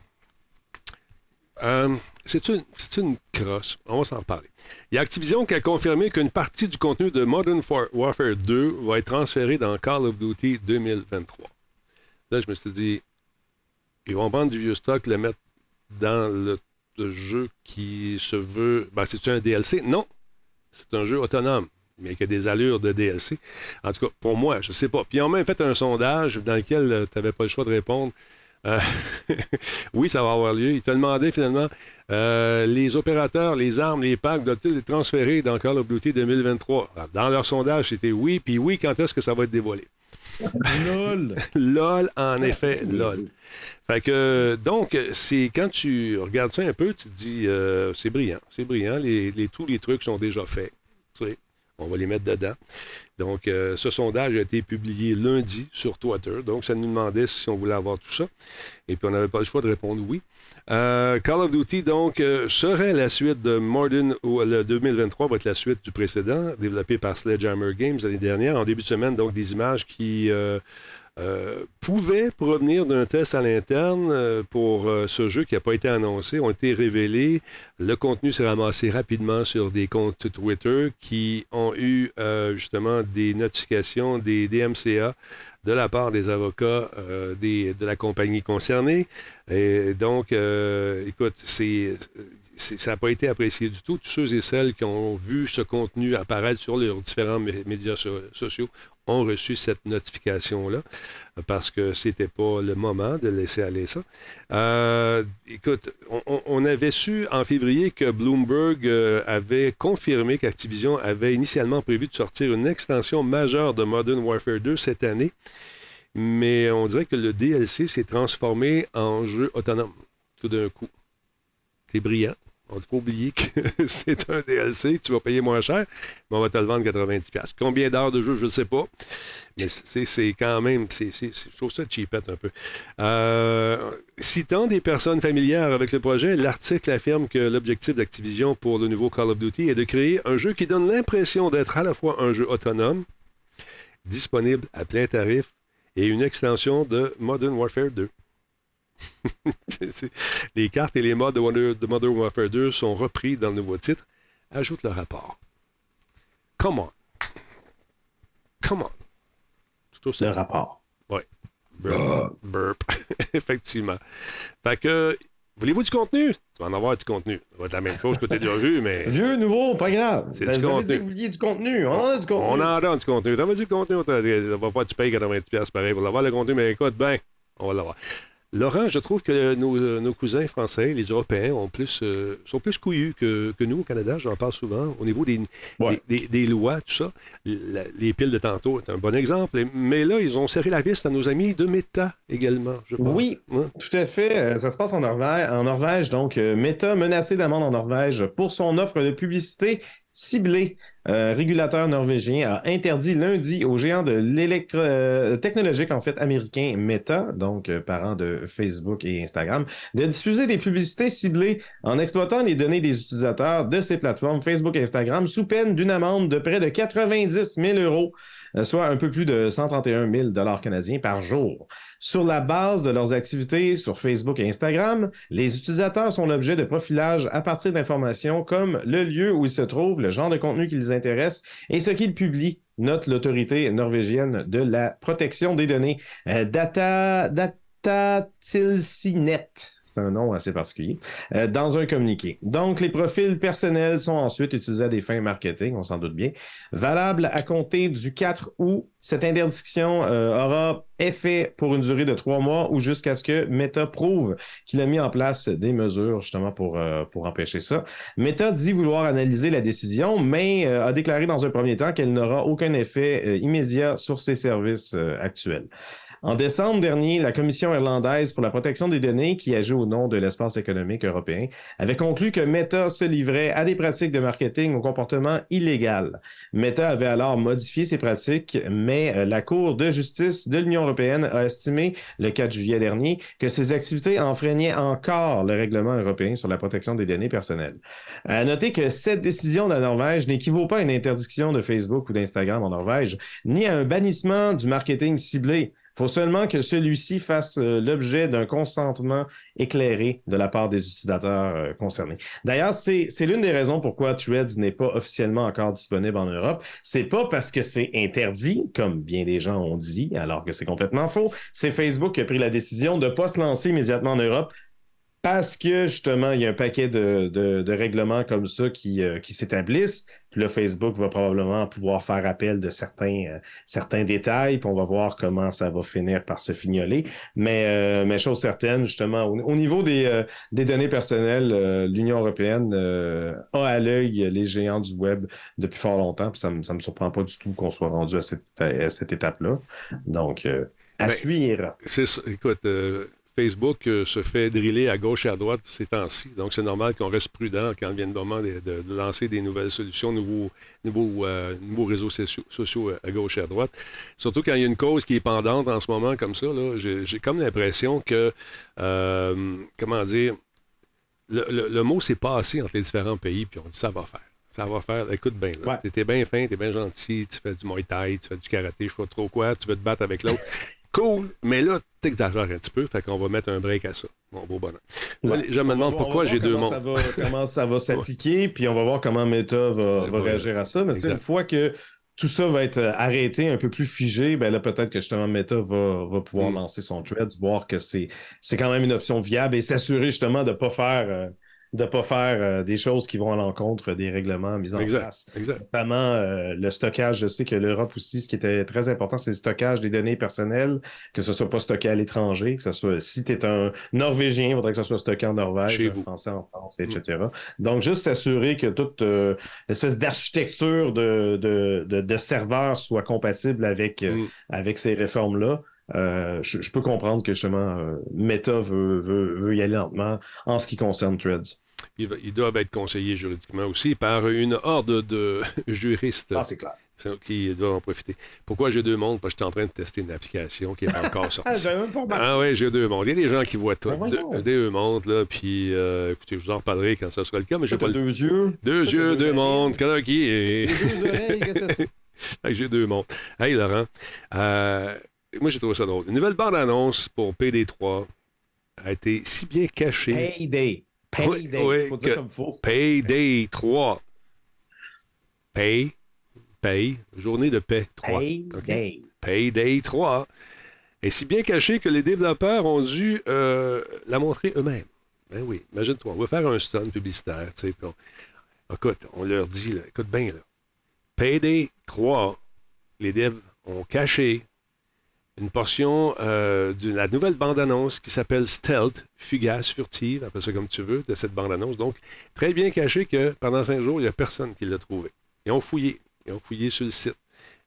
euh, c'est une, une, crosse. On va s'en parler. Il y a Activision qui a confirmé qu'une partie du contenu de Modern Warfare 2 va être transférée dans Call of Duty 2023. Là, je me suis dit, ils vont prendre du vieux stock, le mettre dans le, jeu qui se veut. Ben, c'est un DLC? Non. C'est un jeu autonome, mais qui a des allures de DLC. En tout cas, pour moi, je ne sais pas. Puis ils ont même fait un sondage dans lequel euh, tu n'avais pas le choix de répondre. Euh, *laughs* oui, ça va avoir lieu. Il t'a demandé finalement euh, les opérateurs, les armes, les packs doivent-ils être transférés dans Call of Duty 2023 Dans leur sondage, c'était oui, puis oui, quand est-ce que ça va être dévoilé? LOL. *laughs* LOL, en effet, LOL. Fait que, donc, c'est quand tu regardes ça un peu, tu te dis, euh, c'est brillant, c'est brillant, les, tous les trucs sont déjà faits. Tu sais, on va les mettre dedans. Donc, euh, ce sondage a été publié lundi sur Twitter. Donc, ça nous demandait si on voulait avoir tout ça. Et puis, on n'avait pas le choix de répondre oui. Euh, Call of Duty, donc, euh, serait la suite de Modern, ou le 2023 va être la suite du précédent, développé par Sledgehammer Games l'année dernière. En début de semaine, donc, des images qui euh, pouvaient provenir d'un test à l'interne euh, pour euh, ce jeu qui n'a pas été annoncé, ont été révélés. Le contenu s'est ramassé rapidement sur des comptes Twitter qui ont eu justement des notifications des DMCA de la part des avocats de la compagnie concernée. Et donc, écoute, ça n'a pas été apprécié du tout. Tous ceux et celles qui ont vu ce contenu apparaître sur leurs différents médias sociaux ont reçu cette notification-là parce que c'était pas le moment de laisser aller ça. Euh, écoute, on, avait su en février que Bloomberg euh, avait confirmé qu'Activision avait initialement prévu de sortir une extension majeure de Modern Warfare 2 cette année, mais on dirait que le DLC s'est transformé en jeu autonome tout d'un coup. C'est brillant. On ne faut oublier que *laughs* c'est un DLC, tu vas payer moins cher, mais on va te le vendre 90$. Combien d'heures de jeu, je ne sais pas. Mais c'est quand même, je trouve ça cheapette un peu. Euh, citant des personnes familières avec le projet, l'article affirme que l'objectif d'Activision pour le nouveau Call of Duty est de créer un jeu qui donne l'impression d'être à la fois un jeu autonome, disponible à plein tarif, et une extension de Modern Warfare 2. *laughs* Les cartes et les modes de, Wonder- de Modern Warfare 2 sont repris dans le nouveau titre. Ajoute le rapport. Come on. Come on. Tout ça. Le rapport. Burp. Burp. *laughs* Effectivement. Fait que, voulez-vous du contenu? Tu vas en avoir du contenu. Ça va être la même chose que tu as déjà vu, mais *laughs* Vieux, nouveau, pas grave. C'est Vous du contenu. dit que vous vouliez du contenu. On en a du contenu. on en donne du contenu. T'en veux du contenu? t'as- Ça va faire, tu payes 90$ pareil pour l'avoir, le contenu, mais écoute, ben, on va l'avoir. Laurent, je trouve que nos, euh, nos cousins français, les Européens, ont plus, euh, sont plus couillus que, que nous au Canada. J'en parle souvent. Au niveau des, Ouais. des, des- des lois, tout ça. La- les piles de tantôt est un bon exemple. Mais là, ils ont serré la vis à nos amis de Meta également, je pense. Oui. Tout à fait. Euh, Ça se passe en Norvège. En Norvège donc, Meta menacé d'amende en Norvège pour son offre de publicité ciblée. Un régulateur norvégien a interdit lundi aux géants de l'électro euh, technologique en fait américain Meta, donc euh, parent de Facebook et Instagram, de diffuser des publicités ciblées en exploitant les données des utilisateurs de ces plateformes Facebook et Instagram sous peine d'une amende de près de 90 000 euros, euh, soit un peu plus de 131 000 dollars canadiens par jour. Sur la base de leurs activités sur Facebook et Instagram, les utilisateurs sont l'objet de profilage à partir d'informations comme le lieu où ils se trouvent, le genre de contenu qui les intéresse et ce qu'ils publient, note l'autorité norvégienne de la protection des données. Euh, Data, Datatilsynet. C'est un nom assez particulier, euh, dans un communiqué. Donc, les profils personnels sont ensuite utilisés à des fins marketing, on s'en doute bien, valable à compter du 4 août. Cette interdiction euh, aura effet pour une durée de trois mois ou jusqu'à ce que Meta prouve qu'il a mis en place des mesures justement pour, euh, pour empêcher ça. Meta dit vouloir analyser la décision, mais a déclaré dans un premier temps qu'elle n'aura aucun effet immédiat sur ses services actuels. En décembre dernier, la Commission irlandaise pour la protection des données, qui agit au nom de l'espace économique européen, avait conclu que Meta se livrait à des pratiques de marketing au comportement illégal. Meta avait alors modifié ses pratiques, mais euh, la Cour de justice de l'Union européenne a estimé le 4 juillet dernier que ces activités enfreignaient encore le règlement européen sur la protection des données personnelles. À noter que cette décision de la Norvège n'équivaut pas à une interdiction de Facebook ou d'Instagram en Norvège, ni à un bannissement du marketing ciblé. Faut seulement que celui-ci fasse euh, l'objet d'un consentement éclairé de la part des utilisateurs euh, concernés. D'ailleurs, c'est c'est l'une des raisons pourquoi Threads n'est pas officiellement encore disponible en Europe. C'est pas parce que c'est interdit, comme bien des gens ont dit, alors que c'est complètement faux. C'est Facebook qui a pris la décision de ne pas se lancer immédiatement en Europe parce que justement, il y a un paquet de, de- de règlements comme ça qui, euh, qui s'établissent. Puis là, Facebook va probablement pouvoir faire appel de certains, euh, certains détails, puis on va voir comment ça va finir par se fignoler. Mais, euh, mais chose certaine, justement, au, au niveau des, euh, des données personnelles, l'Union européenne a à l'œil les géants du web depuis fort longtemps, puis ça ne me, surprend pas du tout qu'on soit rendu à cette, à cette étape-là. Donc, à Ben. C'est ça. Écoute, euh, Facebook euh, se fait driller à gauche et à droite ces temps-ci. Donc, c'est normal qu'on reste prudent quand vient le moment de, de- de lancer des nouvelles solutions, nouveaux, nouveaux, euh, nouveaux réseaux sociaux, sociaux à gauche et à droite. Surtout quand il y a une cause qui est pendante en ce moment comme ça, j'ai, j'ai comme l'impression que, euh, comment dire, le, le- le mot s'est passé entre les différents pays, puis on dit ça va faire. Ça va faire. Écoute bien, là. Ouais. T'es bien fin, t'es bien gentil, tu fais du Muay Thai, tu fais du karaté, je sais pas trop quoi, tu veux te battre avec l'autre. *laughs* Cool, mais là, t'exagères un petit peu, fait qu'on va mettre un break à ça, mon beau bonhomme. Ouais. gens me voir- pourquoi j'ai deux mondes. ça va- comment ça va *laughs* s'appliquer, puis on va voir comment Meta va, réagir à ça. Mais tu sais, Exact. une fois que tout ça va être euh, arrêté, un peu plus figé, ben là, peut-être que justement Meta va, va pouvoir Mm. lancer son thread, voir que c'est c'est quand même une option viable et s'assurer justement de ne pas faire, euh, de pas faire euh, des choses qui vont à l'encontre des règlements mis en Exact, place. exact. Notamment euh, le stockage. Je sais que l'Europe aussi, ce qui était très important, c'est le stockage des données personnelles, que ce soit pas stocké à l'étranger, que ce soit si tu es un Norvégien, il faudrait que ce soit stocké en Norvège, Chez un vous. Français en France, etc. Donc, juste s'assurer que toute euh, l'espèce d'architecture de, de, de, de serveurs soit compatible avec, euh, Mm. avec ces réformes-là. Euh, je, je peux comprendre que justement euh, Meta veut, veut, veut y aller lentement en ce qui concerne Threads. Ils, ils doivent être conseillés juridiquement aussi par une horde de *laughs* juristes Ah, c'est clair. qui doivent en profiter. Pourquoi j'ai deux mondes? Parce que je suis en train de tester une application qui n'est pas *laughs* encore sortie. remarqué. Ah oui, j'ai deux mondes. Il y a des gens qui voient tout. Ben voyons. Deux, mondes, là. Puis, euh, écoutez, je vous en reparlerai quand ça sera le cas, mais j'ai pas deux yeux. Deux yeux, deux mondes, qui et... Les deux oreilles, qu'est-ce que c'est? *laughs* Fait que j'ai deux mondes. Hey, Laurent, euh, moi, j'ai trouvé ça drôle. Une nouvelle bande-annonce pour PD3. a été si bien caché. Payday. Payday. Oui, faut que- dire comme faut. Payday 3. Pay, paye, journée de paix 3. Payday. Payday 3 est si bien caché que les développeurs ont dû euh, la montrer eux-mêmes. Ben oui, imagine-toi, on va faire un stun publicitaire, tu sais, puis on- écoute, on leur dit, là, écoute bien, là, Payday 3, les devs ont caché une portion euh, de la nouvelle bande-annonce qui s'appelle Stealth, fugace, furtive, appelle ça comme tu veux, de cette bande-annonce. Donc, très bien caché que pendant cinq jours, il n'y a personne qui l'a trouvé. Ils ont fouillé. Ils ont fouillé sur le site.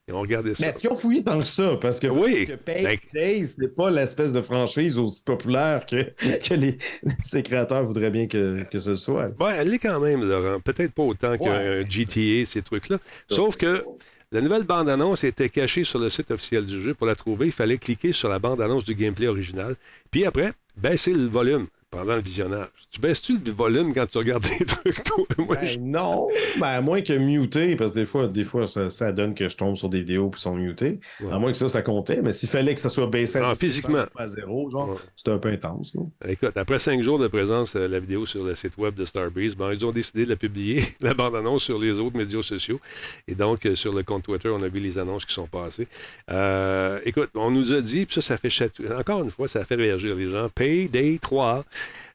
Ils ont regardé ça. Mais est-ce qu'ils ont fouillé tant que ça? Parce que, Oui. que Payday, ce n'est pas l'espèce de franchise aussi populaire que, *laughs* que les, *laughs* ses créateurs voudraient bien que, que ce soit. Ouais, elle l'est quand même, Laurent. Peut-être pas autant qu'un. GTA, ces trucs-là. Sauf que la nouvelle bande-annonce était cachée sur le site officiel du jeu. Pour la trouver, il fallait cliquer sur la bande-annonce du gameplay original. Puis après, baisser le volume pendant le visionnage. Tu baisses-tu le volume quand tu regardes des *laughs* trucs, toi? Moi, je- Ben non, ben, à moins que muter, parce que des fois, des fois ça, ça donne que je tombe sur des vidéos qui sont mutées. Ouais. À moins que ça, ça comptait. Mais s'il fallait que ça soit baissé Ah, 10%, physiquement. à zéro, genre, Ouais. c'était un peu intense. là. Écoute, après cinq jours de présence, euh, la vidéo sur le site web de Starbreeze, ben, ils ont décidé de la publier, *laughs* la bande-annonce sur les autres médias sociaux. Et donc, euh, sur le compte Twitter, on a vu les annonces qui sont passées. Euh, écoute, on nous a dit, puis ça, ça fait chatouiller. Encore une fois, ça fait réagir les gens. Payday 3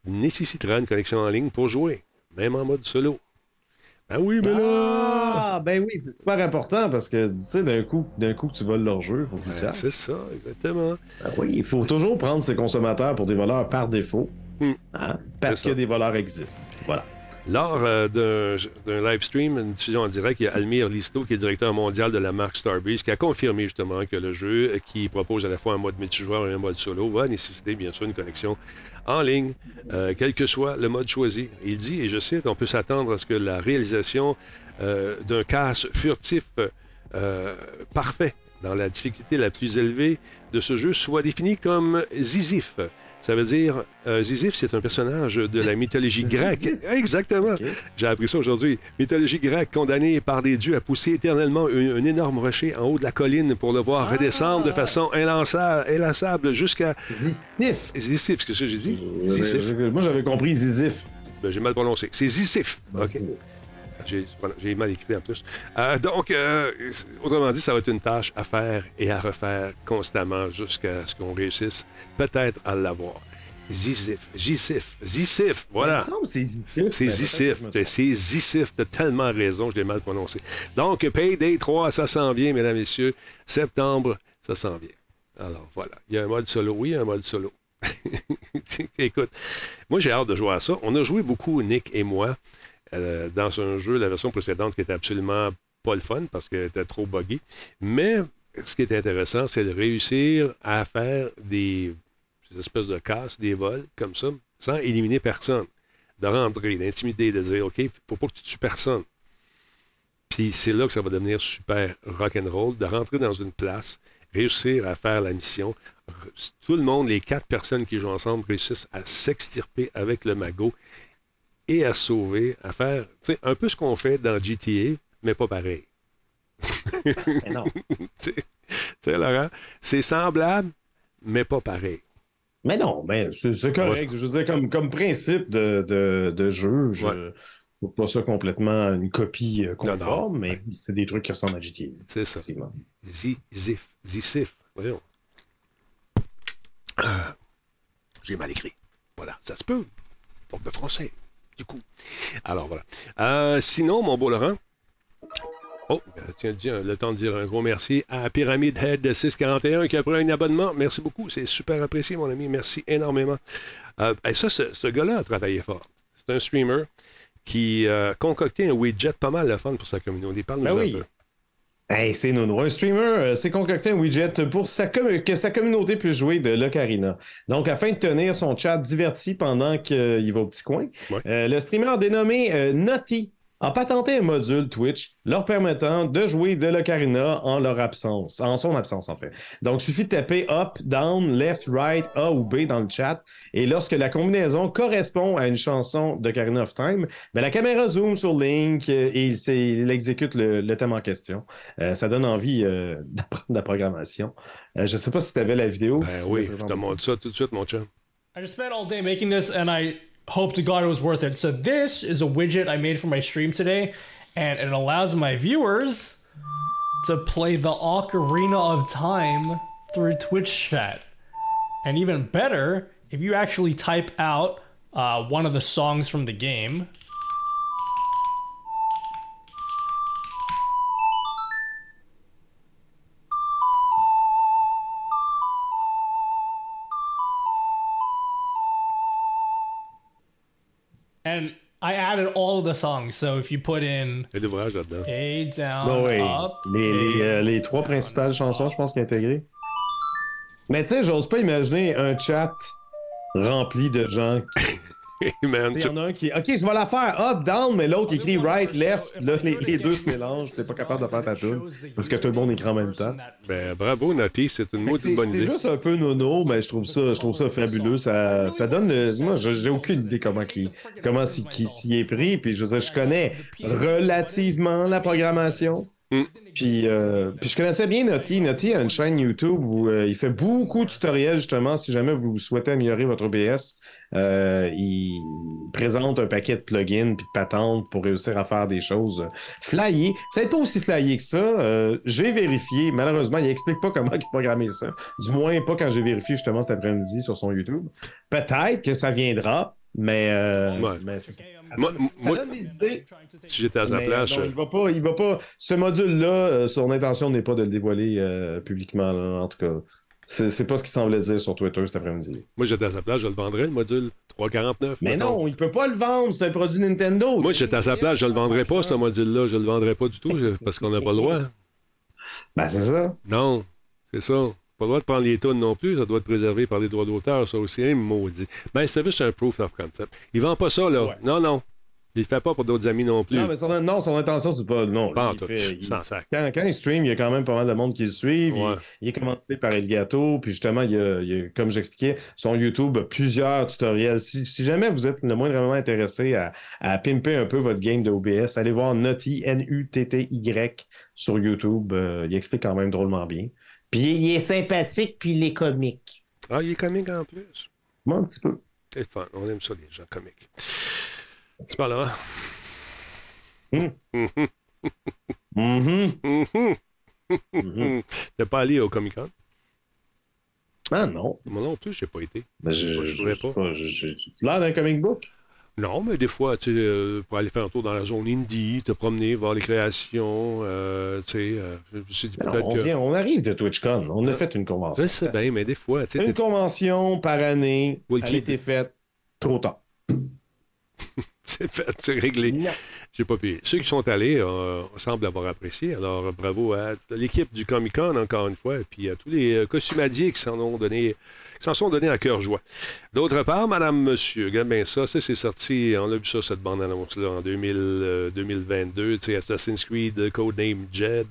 nécessitera une connexion en ligne pour jouer, même en mode solo. Ben oui, mais là... Ah, ben oui, c'est super important parce que, tu sais, d'un coup, d'un coup que tu voles leur jeu, faut que tu Ben, c'est ça, exactement. Ben oui, il faut toujours prendre ses consommateurs pour des voleurs par défaut. Hmm. Hein, Parce que des voleurs existent. Voilà. Lors euh, d'un live stream, une diffusion en direct, il y a Almir Listo, qui est directeur mondial de la marque Starbreeze, qui a confirmé justement que le jeu, euh, qui propose à la fois un mode multijoueur et un mode solo, va nécessiter bien sûr une connexion en ligne, euh, quel que soit le mode choisi. Il dit, et je cite, on peut s'attendre à ce que la réalisation d'un casse furtif parfait dans la difficulté la plus élevée de ce jeu soit définie comme Zizif. Ça veut dire, euh, Zizif, c'est un personnage de la mythologie grecque. Exactement. J'ai appris ça aujourd'hui. Mythologie grecque, condamné par des dieux à pousser éternellement un, un énorme rocher en haut de la colline pour le voir redescendre de façon inlassable jusqu'à Zizif. Zizif. C'est ce que j'ai dit? Euh, Zizif. Moi, j'avais compris Zizif. Ben, j'ai mal prononcé. C'est Zizif. OK. J'ai mal écrit en plus. Euh, donc, euh, autrement dit, ça va être une tâche à faire et à refaire constamment jusqu'à ce qu'on réussisse peut-être à l'avoir. Zizif, Zizif, Zizif, voilà. C'est Zizif. C'est trompe. c'est Zizif, t'as tellement raison, je l'ai mal prononcé. Donc, Payday 3, ça s'en vient, mesdames et messieurs. Septembre, ça s'en vient. Alors, voilà. Il y a un mode solo, oui, il y a un mode solo. *laughs* Écoute, moi, j'ai hâte de jouer à ça. On a joué beaucoup, Nick et moi, euh, dans un jeu, la version précédente, qui était absolument pas le fun parce qu'elle était trop buggy. Mais ce qui est intéressant, c'est de réussir à faire des, espèces de casses, des vols, comme ça, sans éliminer personne. De rentrer, d'intimider, de dire, OK, faut pas que tu tues personne. Puis c'est là que ça va devenir super rock'n'roll, de rentrer dans une place, réussir à faire la mission. Tout le monde, les quatre personnes qui jouent ensemble, réussissent à s'extirper avec le magot et à sauver, à faire tu sais, un peu ce qu'on fait dans GTA, mais pas pareil. Mais non. *laughs* Tu sais- Laurent, c'est semblable, mais pas pareil. Mais non, mais c'est correct. Je veux dire, comme, comme principe de, de, de jeu, je ne Ouais. trouve pas ça complètement une copie euh, conforme, Non, non. mais c'est des trucs qui ressemblent à GTA. C'est ça. Zizif. Zizif. Voyons. Ah, J'ai mal écrit. Voilà, ça se peut. Porte de français, du coup. Alors voilà. Euh, sinon, mon beau Laurent. Oh, euh, tiens, tiens, le temps de dire un gros merci à Pyramide Head 641 qui a pris un abonnement. Merci beaucoup. C'est super apprécié, mon ami. Merci énormément. Euh, et ça, ce, ce gars-là a travaillé fort. C'est un streamer qui a concocté un widget pas mal de fun pour sa communauté. Parle-nous Ben un oui. peu. Hey, c'est Nono. Un streamer euh, s'est concocté un widget pour sa que sa communauté puisse jouer de l'Ocarina. Donc, afin de tenir son chat diverti pendant qu'il va au petit coin, Ouais. euh, le streamer dénommé euh, Naughty a patenté un module Twitch leur permettant de jouer de l'Ocarina en leur absence, en son absence en fait. Donc, il suffit de taper up, down, left, right, A ou B dans le chat. Et lorsque la combinaison correspond à une chanson d'Ocarina of Time, ben, la caméra zoome sur Link et il, il exécute le, le thème en question. Euh, ça donne envie euh, *laughs* d'apprendre la programmation. Euh, je ne sais pas si tu avais la vidéo. Ben si oui, je te montre ça tout de suite, mon chum. I just spent all day making this and I hope to God it was worth it. So this is a widget I made for my stream today and it allows my viewers to play the Ocarina of Time through Twitch chat. And even better, if you actually type out uh, one of the songs from the game, I added all of the songs. So if you put in Il y a l'ouvrage là-dedans. A down, Bah oui. up, Les, euh, les trois principales chansons, je pense qu'il est intégré. Mais tu sais, j'ose pas imaginer un chat rempli de gens. Man, Il y en a un qui. Ok, je vais la faire up, down, mais l'autre écrit right, left. Là, les, les deux se mélangent. T'es pas capable de faire ta tune. Parce que tout le monde écrit en même temps. ben, bravo, Naughty, c'est une C'est maudite bonne c'est idée. juste un peu nono, mais je trouve ça, je trouve ça fabuleux. Ça, ça donne. le- Moi, j'ai aucune idée comment qui, comment s'y est pris. Puis je sais, je connais relativement la programmation. Mm. Puis, euh, puis je connaissais bien Naughty. Naughty a une chaîne YouTube où euh, il fait beaucoup de tutoriels justement si jamais vous souhaitez améliorer votre OBS. Euh, il présente un paquet de plugins puis de patentes pour réussir à faire des choses flyées. Peut-être pas aussi flyées que ça. J'ai vérifié. Malheureusement, il explique pas comment il programmait ça. Du moins, pas quand j'ai vérifié justement cet après-midi sur son YouTube. Peut-être que ça viendra, mais, euh, Ouais. mais c'est ça. Moi, Ça moi, donne des idées. si j'étais à sa place, non, je- il va pas, il va pas. Ce module-là, euh, son intention n'est pas de le dévoiler euh, publiquement, là, en tout cas. C'est c'est pas ce qu'il semblait dire sur Twitter cet après-midi. moi, j'étais à sa place, je le vendrais, le module 349. Mais mettons. non, il peut pas le vendre, c'est un produit Nintendo. Moi, j'étais à sa place, je le vendrais pas, ce module-là. Je le vendrais pas du tout, je- parce qu'on n'a pas le droit. Ben, c'est ça. Non, c'est ça. Pas le droit de prendre les tonnes non plus, ça doit être préservé par les droits d'auteur, ça aussi, hein, maudit. Ben, c'était juste un proof of concept. Il vend pas ça, là. Ouais. Non, non. Il le fait pas pour d'autres amis non plus. Non, mais son, non, son intention, c'est pas. Non, Pas en il tout. fait- il- quand, quand il stream, il y a quand même pas mal de monde qui le suivent. Il- Ouais. Il, est commandité par Elgato. Puis justement, il y a, a, comme j'expliquais, son YouTube, a plusieurs tutoriels. Si, si jamais vous êtes le moindrement intéressé à, à pimper un peu votre game de OBS, allez voir Nutty, N-U-T-T-Y, sur YouTube. Euh, il explique quand même drôlement bien. Puis il est sympathique, puis il est comique. Ah, il est comique en plus. Moi, un petit peu. C'est fun. On aime ça, les gens comiques. Tu parles, hein? Mhm. Mhm. Mhm. *laughs* T'es pas allé au Comic Con? Ah non. Moi non plus, j'ai pas été. Ben, je, pourrais sais pas. pas. J'ai l'air d'un comic book? Non, mais des fois, tu sais, euh, pour aller faire un tour dans la zone indie, te promener, voir les créations, euh, tu sais, euh, je peut-être on, que. vient- on arrive de TwitchCon. On a fait une convention. Je sais bien, mais des fois, tu sais, Une convention par année. Will Elle a été faite trop tard. *laughs* c'est fait, c'est réglé. Non. J'ai pas payé. Ceux qui sont allés euh, semblent avoir apprécié. Alors, bravo à l'équipe du Comic Con, encore une fois, et puis à tous les costumadiers qui s'en ont donné, s'en sont donnés à cœur joie. D'autre part, Madame, Monsieur, regarde bien ça, ça c'est sorti, on a vu ça, cette bande-annonce-là, en 2000, euh, 2022, tu sais, Assassin's Creed, euh, Codename Jed,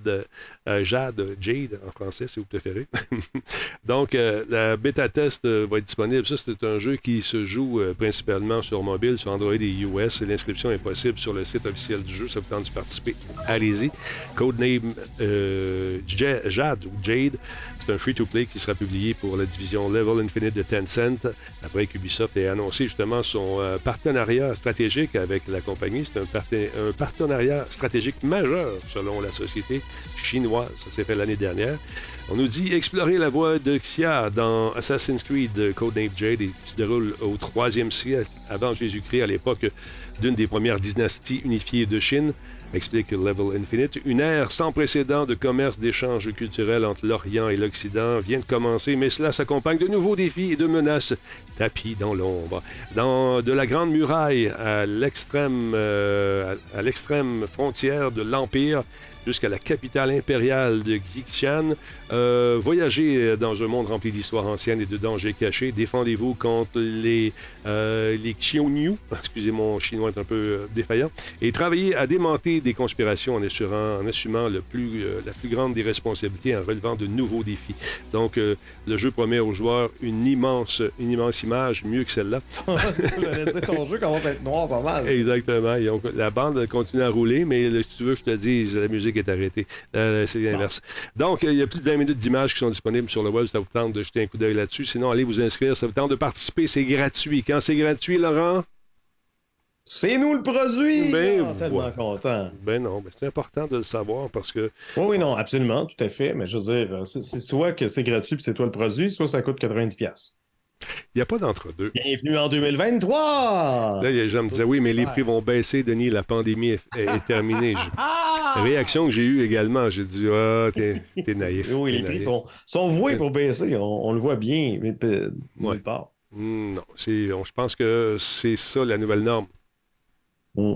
euh, Jade, Jade en français, si vous préférez. *laughs* Donc, euh, la bêta test euh, va être disponible. Ça, c'est un jeu qui se joue euh, principalement sur mobile, sur Android et iOS. L'inscription est possible sur le site officiel du jeu. Ça vous tente de participer. Allez-y. Codename euh, Ja- Jade ou Jade, c'est un free-to-play qui sera publié pour la division Level Infinite de Tencent. Après qu'Ubisoft ait annoncé justement son euh, partenariat stratégique avec la compagnie. C'est un, un partenariat stratégique majeur selon la société chinoise. Ça s'est fait l'année dernière. On nous dit explorer la voie de Xia dans Assassin's Creed Codename Jade qui se déroule au 3e siècle avant Jésus-Christ, à l'époque d'une des premières dynasties unifiées de Chine, explique Level Infinite. Une ère sans précédent de commerce, d'échanges culturels entre l'Orient et l'Occident vient de commencer, mais cela s'accompagne de nouveaux défis et de menaces tapis dans l'ombre. Dans de la Grande Muraille à l'extrême euh, à l'extrême frontière de l'Empire, jusqu'à la capitale impériale de Xi'an. Euh, voyagez dans un monde rempli d'histoires anciennes et de dangers cachés. Défendez-vous contre les, euh, les Qioniu, *laughs* excusez mon chinois est un peu euh, défaillant, et travaillez à démonter des conspirations en, assurant, en assumant le plus, euh, la plus grande des responsabilités, en relevant de nouveaux défis. Donc, le jeu promet aux joueurs une immense, une immense image, mieux que celle-là. *laughs* *laughs* J'allais dire, ton jeu commence à être noir pas mal. Exactement. Et donc, la bande continue à rouler, mais si tu veux, je te dis, la musique musique est arrêtée. Euh, c'est l'inverse. Donc, il y a plus de 20 minutes d'images qui sont disponibles sur le web. Ça vous tente de jeter un coup d'œil là-dessus. Sinon, allez vous inscrire. Ça vous tente de participer. C'est gratuit. Quand c'est gratuit, Laurent? C'est nous le produit! Ben, Ah, tellement content. Ben non, mais c'est important de le savoir parce que Oui, oui, non, absolument, tout à fait. Mais je veux dire, c'est c'est soit que c'est gratuit puis c'est toi le produit, soit ça coûte 90$. Il n'y a pas d'entre-deux. Bienvenue en 2023! Là, les gens me disaient, oui, mais les prix vont baisser, Denis, la pandémie est, est- est terminée. Je- *laughs* Ah! Réaction que j'ai eue également, j'ai dit, ah, t'es t'es naïf. Oui, t'es les prix sont, sont voués pour baisser, on, on le voit bien, mais Ouais. nulle part. Hmm, non, c'est- on- je pense que c'est ça la nouvelle norme. Mm.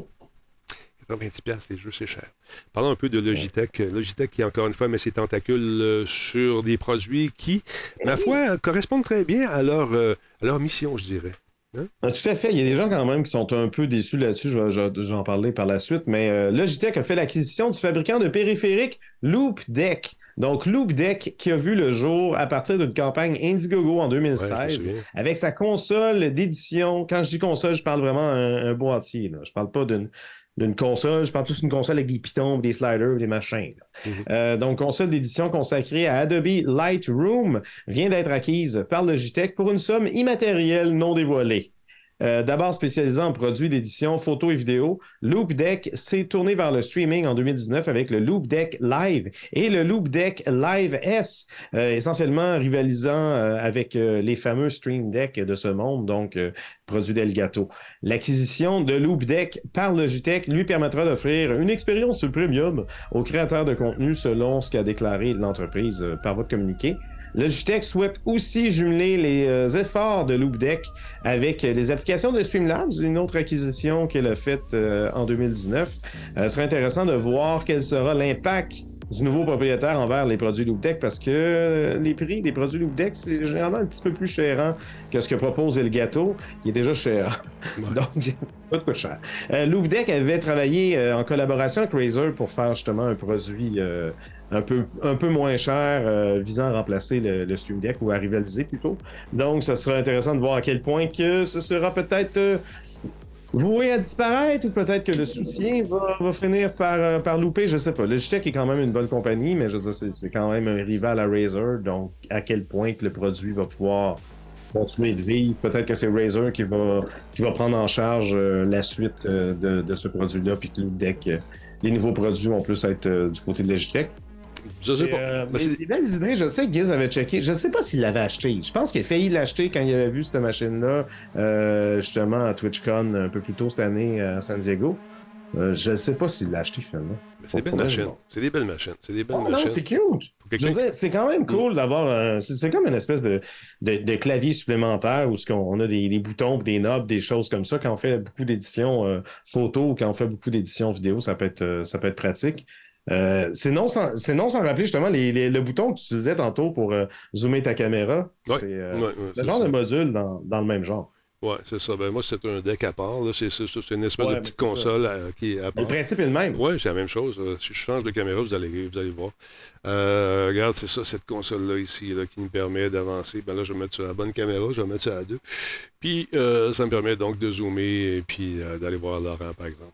90$ piastres, les jeux, c'est cher. Parlons un peu de Logitech. Logitech qui, encore une fois, met ses tentacules euh, sur des produits qui, ma foi, correspondent très bien à leur, euh, à leur mission, je dirais. Ah, Tout à fait. Il y a des gens quand même qui sont un peu déçus là-dessus. Je vais, je vais- je vais en parler par la suite. Mais euh, Logitech a fait l'acquisition du fabricant de périphériques Loop Deck. Donc, Loop Deck qui a vu le jour à partir d'une campagne Indiegogo en Ouais, je me 2016 souviens. avec sa console d'édition. Quand je dis console, je parle vraiment un, un boîtier. Là. Je parle pas d'une d'une console, je parle plus d'une console avec des pitons, des sliders, des machins. Mhm. Euh, donc, console d'édition consacrée à Adobe Lightroom vient d'être acquise par Logitech pour une somme immatérielle non dévoilée. Euh, D'abord spécialisé en produits d'édition photo et vidéo, Loop Deck s'est tourné vers le streaming en 2019 avec le Loop Deck Live et le Loop Deck Live S, euh, essentiellement rivalisant euh, avec les fameux Stream Deck de ce monde, donc produits d'Elgato. L'acquisition de Loop Deck par Logitech lui permettra d'offrir une expérience premium aux créateurs de contenu selon ce qu'a déclaré l'entreprise par votre communiqué. Logitech souhaite aussi jumeler les euh, efforts de Loop Deck avec les applications de Streamlabs, une autre acquisition qu'elle a faite euh, en 2019. Euh, ce serait intéressant de voir quel sera l'impact du nouveau propriétaire envers les produits Loop Deck parce que les prix des produits Loop Deck, c'est généralement un petit peu plus cher que ce que propose Elgato, qui est déjà cher. *laughs* Donc, *laughs* pas de quoi cher. Euh, Loop Deck avait travaillé euh, en collaboration avec Razer pour faire justement un produit euh, un, peu, un peu moins cher euh, visant à remplacer le, le Stream Deck ou à rivaliser plutôt. Donc, ça sera intéressant de voir à quel point que ce sera peut-être euh, voué à disparaître ou peut-être que le soutien va, va finir par, euh, par louper, je sais pas. Logitech est quand même une bonne compagnie, mais je dire, c'est, quand même un rival à Razer, donc à quel point le produit va pouvoir continuer de vivre? Peut-être que c'est Razer qui va, qui va prendre en charge la suite de, ce produit-là, puis que Loop Deck, les nouveaux produits vont plus être du côté de Logitech. Je sais Et, pas. euh, Mais des belles idées. Je sais que Giz avait checké. Je sais pas s'il l'avait acheté. Je pense qu'il a failli l'acheter quand il avait vu cette machine-là, euh, justement à TwitchCon un peu plus tôt cette année à San Diego. Euh, je ne sais pas s'il l'a acheté finalement. c'est des belles machines. C'est des belles machines. C'est des belles Oh, non, machines. c'est cute. C'est quand même cool d'avoir un. C'est comme une espèce de, de, de clavier supplémentaire où ce qu'on- on a des, des boutons, des knobs, des choses comme ça. Quand on fait beaucoup d'éditions euh, photo ou quand on fait beaucoup d'éditions vidéo, ça peut être, euh, ça peut être pratique. Euh, c'est non, sans- c'est non sans rappeler justement les, les- le bouton que tu utilisais tantôt pour euh, zoomer ta caméra. Ouais, C'est euh, Ouais, ouais, le c'est genre ça. de module dans, dans le même genre. Ouais, c'est ça. Ben, moi, c'est un deck à part. C'est c'est- c'est une espèce de petite c'est console qui est à Le part. principe est le même. Oui, c'est la même chose. Si je change de caméra, vous allez, vous allez voir. Regarde, c'est ça, cette console-là ici, là, qui nous permet d'avancer. Ben là, je vais mettre sur la bonne caméra, je vais mettre ça à deux. Puis, ça me permet donc de zoomer et puis d'aller voir Laurent, par exemple.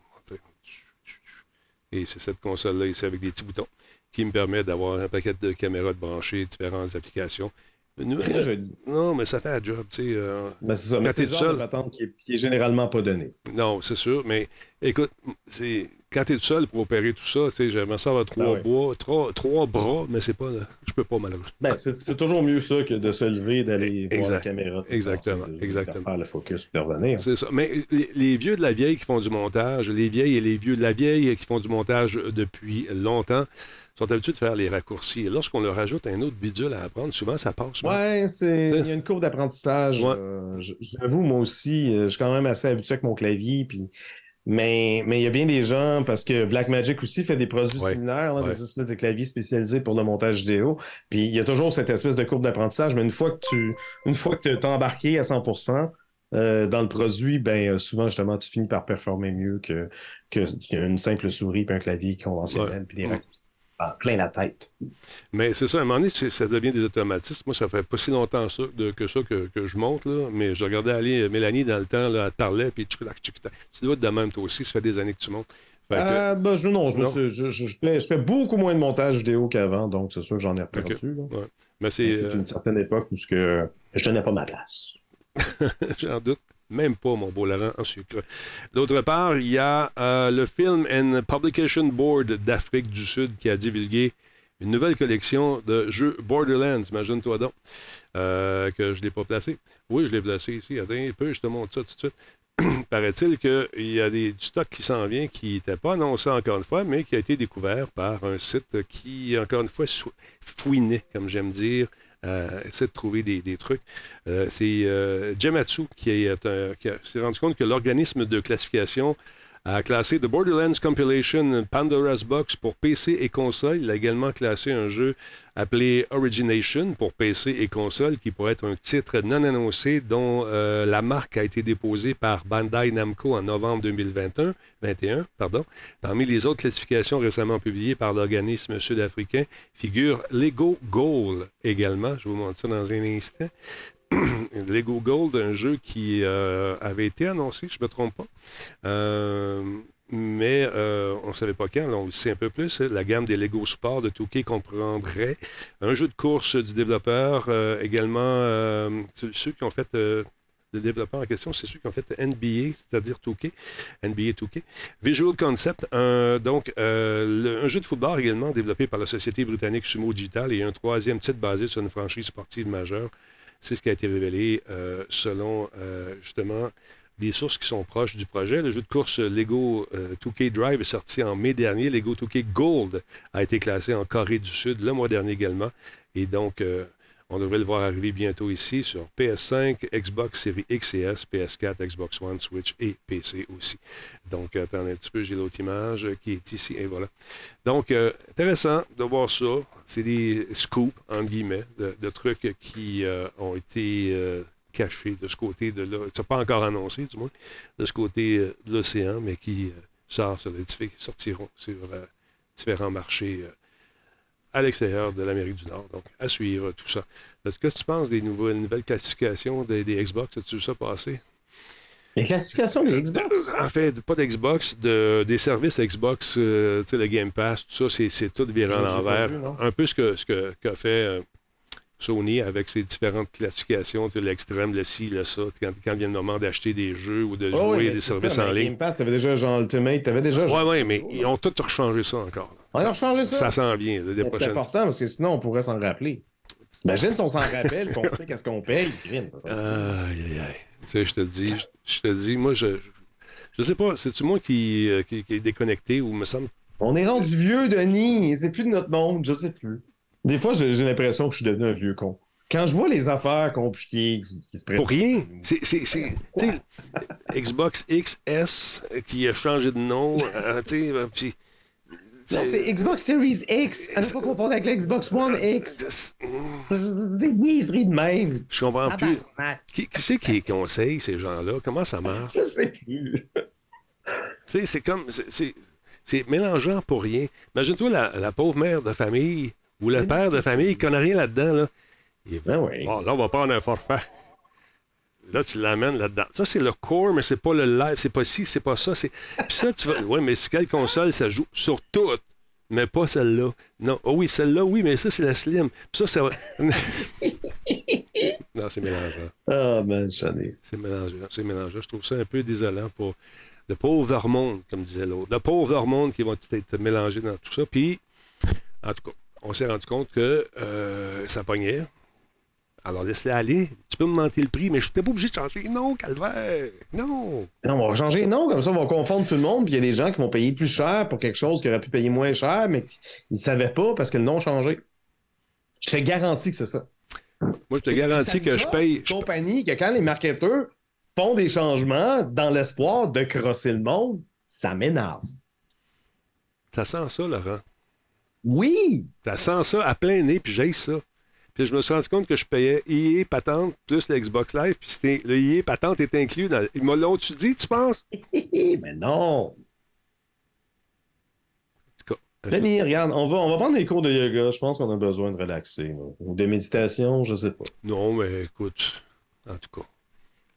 C'est cette console-là ici avec des petits boutons qui me permet d'avoir un paquet de caméras de brancher, différentes applications. Nous, Très joli. non, mais ça fait un job, tu sais. euh, Ben, c'est ça. Mais Quand c'est seul. qui est, qui est généralement pas donné. Non, c'est sûr, mais écoute, c'est quand tu es tout seul pour opérer tout ça, tu sais, j'aimerais ça avoir trois Ah ouais. bois, trois, trois bras, mais c'est pas, je peux pas malheureusement. Ben, c'est c'est toujours mieux ça que de se lever, d'aller voir la caméra. Exactement, de- exactement. De faire le focus de revenir. C'est ça. Mais les, les vieux de la vieille qui font du montage, les vieilles et les vieux de la vieille qui font du montage depuis longtemps, sont habitués de faire les raccourcis. Et lorsqu'on leur ajoute un autre bidule à apprendre, souvent ça passe. Ouais, c'est C'est- il y a une courbe d'apprentissage. Ouais. euh, J'avoue, moi aussi, euh, je suis quand même assez habitué avec mon clavier. Puis... Mais mais il y a bien des gens, parce que Blackmagic aussi fait des produits Ouais. similaires, là, Ouais. des espèces de claviers spécialisés pour le montage vidéo. Puis il y a toujours cette espèce de courbe d'apprentissage, mais une fois que tu une fois que tu es embarqué à 100%, euh, dans le produit, ben euh, souvent justement tu finis par performer mieux que que qu'une simple souris puis un clavier conventionnel puis des raccourcis. Ah, plein la tête. Mais c'est ça, à un moment donné, ça devient des automatismes. Moi, ça fait pas si longtemps ça, de- que ça que, que je monte, là, mais je regardais aller euh, Mélanie dans le temps, là, elle parlait, puis. Tu dois être de même, toi aussi, ça fait des années que tu montes. Que- Euh, ben, je, non, je, Non? suis- je- je- je fais, je fais beaucoup moins de montage vidéo qu'avant, donc c'est sûr que j'en ai reperdu. là. ouais. Mais c'est. Euh, une certaine époque où que je tenais pas ma place. *laughs* J'en doute même pas, mon beau Laurent, en sucre. D'autre part, il y a euh, le Film and Publication Board d'Afrique du Sud qui a divulgué une nouvelle collection de jeux Borderlands, imagine-toi donc, euh, que je ne l'ai pas placé. Oui, je l'ai placé ici. Attends un peu, je te montre ça tout de suite. *clears throat* Paraît-il qu'il y a des, du stock qui s'en vient qui n'était pas annoncé encore une fois, mais qui a été découvert par un site qui, encore une fois, fouinait, comme j'aime dire, euh, essaie de trouver des, des trucs. Euh, c'est euh, Gematsu qui, est un- qui s'est rendu compte que l'organisme de classification a classé The Borderlands Compilation Pandora's Box pour PC et console. Il a également classé un jeu appelé Origination pour PC et console, qui pourrait être un titre non annoncé dont euh, la marque a été déposée par Bandai Namco en novembre 2021. 21, pardon. Parmi les autres classifications récemment publiées par l'organisme sud-africain figure Lego Gold également. Je vous montre ça dans un instant. *clears throat* Lego Gold, un jeu qui euh, avait été annoncé, je ne me trompe pas. Euh, mais euh, on ne savait pas quand, on le sait un peu plus. hein. La gamme des Lego Sport de Touquet comprendrait un jeu de course du développeur, également ceux- qui ont fait. le développeur en question, c'est ceux qui ont fait NBA, c'est-à-dire Touquet, NBA Touquet. Visual Concept, donc un jeu de football également développé par la société britannique Sumo Digital et un troisième titre basé sur une franchise sportive majeure. C'est ce qui a été révélé euh, selon euh, justement des sources qui sont proches du projet. Le jeu de course Lego euh, 2K Drive est sorti en mai dernier. Lego 2K Gold a été classé en Corée du Sud le mois dernier également. Et donc, euh, on devrait le voir arriver bientôt ici sur PS5, Xbox Series X et S, PS4, Xbox One, Switch et PC aussi. Donc, attendez un petit peu, j'ai l'autre image euh, qui est ici. Et voilà. Donc, euh, intéressant de voir ça. C'est des scoops, entre guillemets, de, trucs qui euh, ont été euh, cachés de ce côté de là. C'est pas encore annoncé, du moins, de ce côté euh, de l'océan, mais qui euh, sort sur les diffé- sortiront sur euh, différents marchés euh, à l'extérieur de l'Amérique du Nord. Donc, à suivre tout ça. Qu'est-ce que tu penses des nouvelles, nouvelles classifications des, des Xbox? As-tu vu ça passer? Les classifications des Xbox? En fait, pas d'Xbox, de, des services Xbox, euh, tu sais, le Game Pass, tout ça, c'est, tout viré pas l'envers. Un peu ce que, ce que, fait euh, Sony avec ses différentes classifications, tu sais, l'extrême, le ci, le ça, quand, quand vient le moment d'acheter des jeux ou de Oh, jouer oui, des services ça, en ligne. Game Pass, t'avais déjà genre Ultimate, t'avais déjà. Ouais, ouais, mais ils ont tout rechangé ça encore. là. On a changé ça. Ça s'en vient, C'est prochaines. important parce que sinon on pourrait s'en rappeler. Imagine si on s'en rappelle, qu'on sait qu'est-ce qu'on paye. Aïe, aïe, aïe. Tu sais, je te dis, je, je te dis, moi, je. Je sais pas, c'est-tu moi qui, euh, qui, qui est déconnecté ou me semble. On est rendu vieux, Denis. C'est plus de notre monde, je sais plus. Des fois, j'ai l'impression que je suis devenu un vieux con. Quand je vois les affaires compliquées qui, qui se Pour présentent. rien. C'est. c'est- c'est- tu sais, Xbox XS qui a changé de nom. euh, tu sais, euh, puis. Non, c'est Xbox Series X. À ne pas confondre avec la Xbox One X. C'est des niaiseries de même. Je comprends plus. Tabarnak. Qui, qui c'est qui conseille ces gens-là? Comment ça marche? Je sais plus. Tu sais, c'est comme. c'est- mélangeant pour rien. Imagine-toi la, la pauvre mère de famille ou le père de famille qui connaît rien là-dedans. Là. Il Ben oui. Bon, là, on va prendre un forfait. Là, tu l'amènes là-dedans. Ça, c'est le core, mais c'est pas le live. C'est pas ci, c'est pas ça. C'est... Puis ça, tu vas. Oui, mais sur quelle console ça joue? Sur toutes, mais pas celle-là. Non. Oh oui, celle-là, oui, mais ça, c'est la slim. Puis ça, ça va. *laughs* non, c'est mélangeant. Ah, ben, j'en ai. C'est mélangeant. C'est mélangeant. Je trouve ça un peu désolant pour le pauvre monde, comme disait l'autre. Le pauvre monde qui vont être mélangés dans tout ça. Puis, en tout cas, on s'est rendu compte que euh, ça pognait. Alors, laisse-le aller. Tu peux me monter le prix, mais je n'étais pas obligé de changer. Non, calvaire. Non. Non, on va changer. Non, comme ça, on va confondre tout le monde. Puis il y a des gens qui vont payer plus cher pour quelque chose qui aurait pu payer moins cher, mais qu'ils ne savaient pas parce que le nom a changé. Je te garantis que c'est ça. Moi, je te garantis que je paye. compagnie que quand les marketeurs font des changements dans l'espoir de crosser le monde, ça m'énerve. Ça sent ça, Laurent. Oui! Ça sent ça à plein nez, puis j'ai ça. Puis je me suis rendu compte que je payais EA Patente plus le Xbox Live, puis c'était, le EA Patente est inclus dans. Ils me l'ont-tu dit, tu penses? *laughs* mais non! En tout cas, Denis, regarde, on va, on va prendre des cours de yoga. Je pense qu'on a besoin de relaxer. là. Ou de méditation, je sais pas. Non, mais écoute, en tout cas,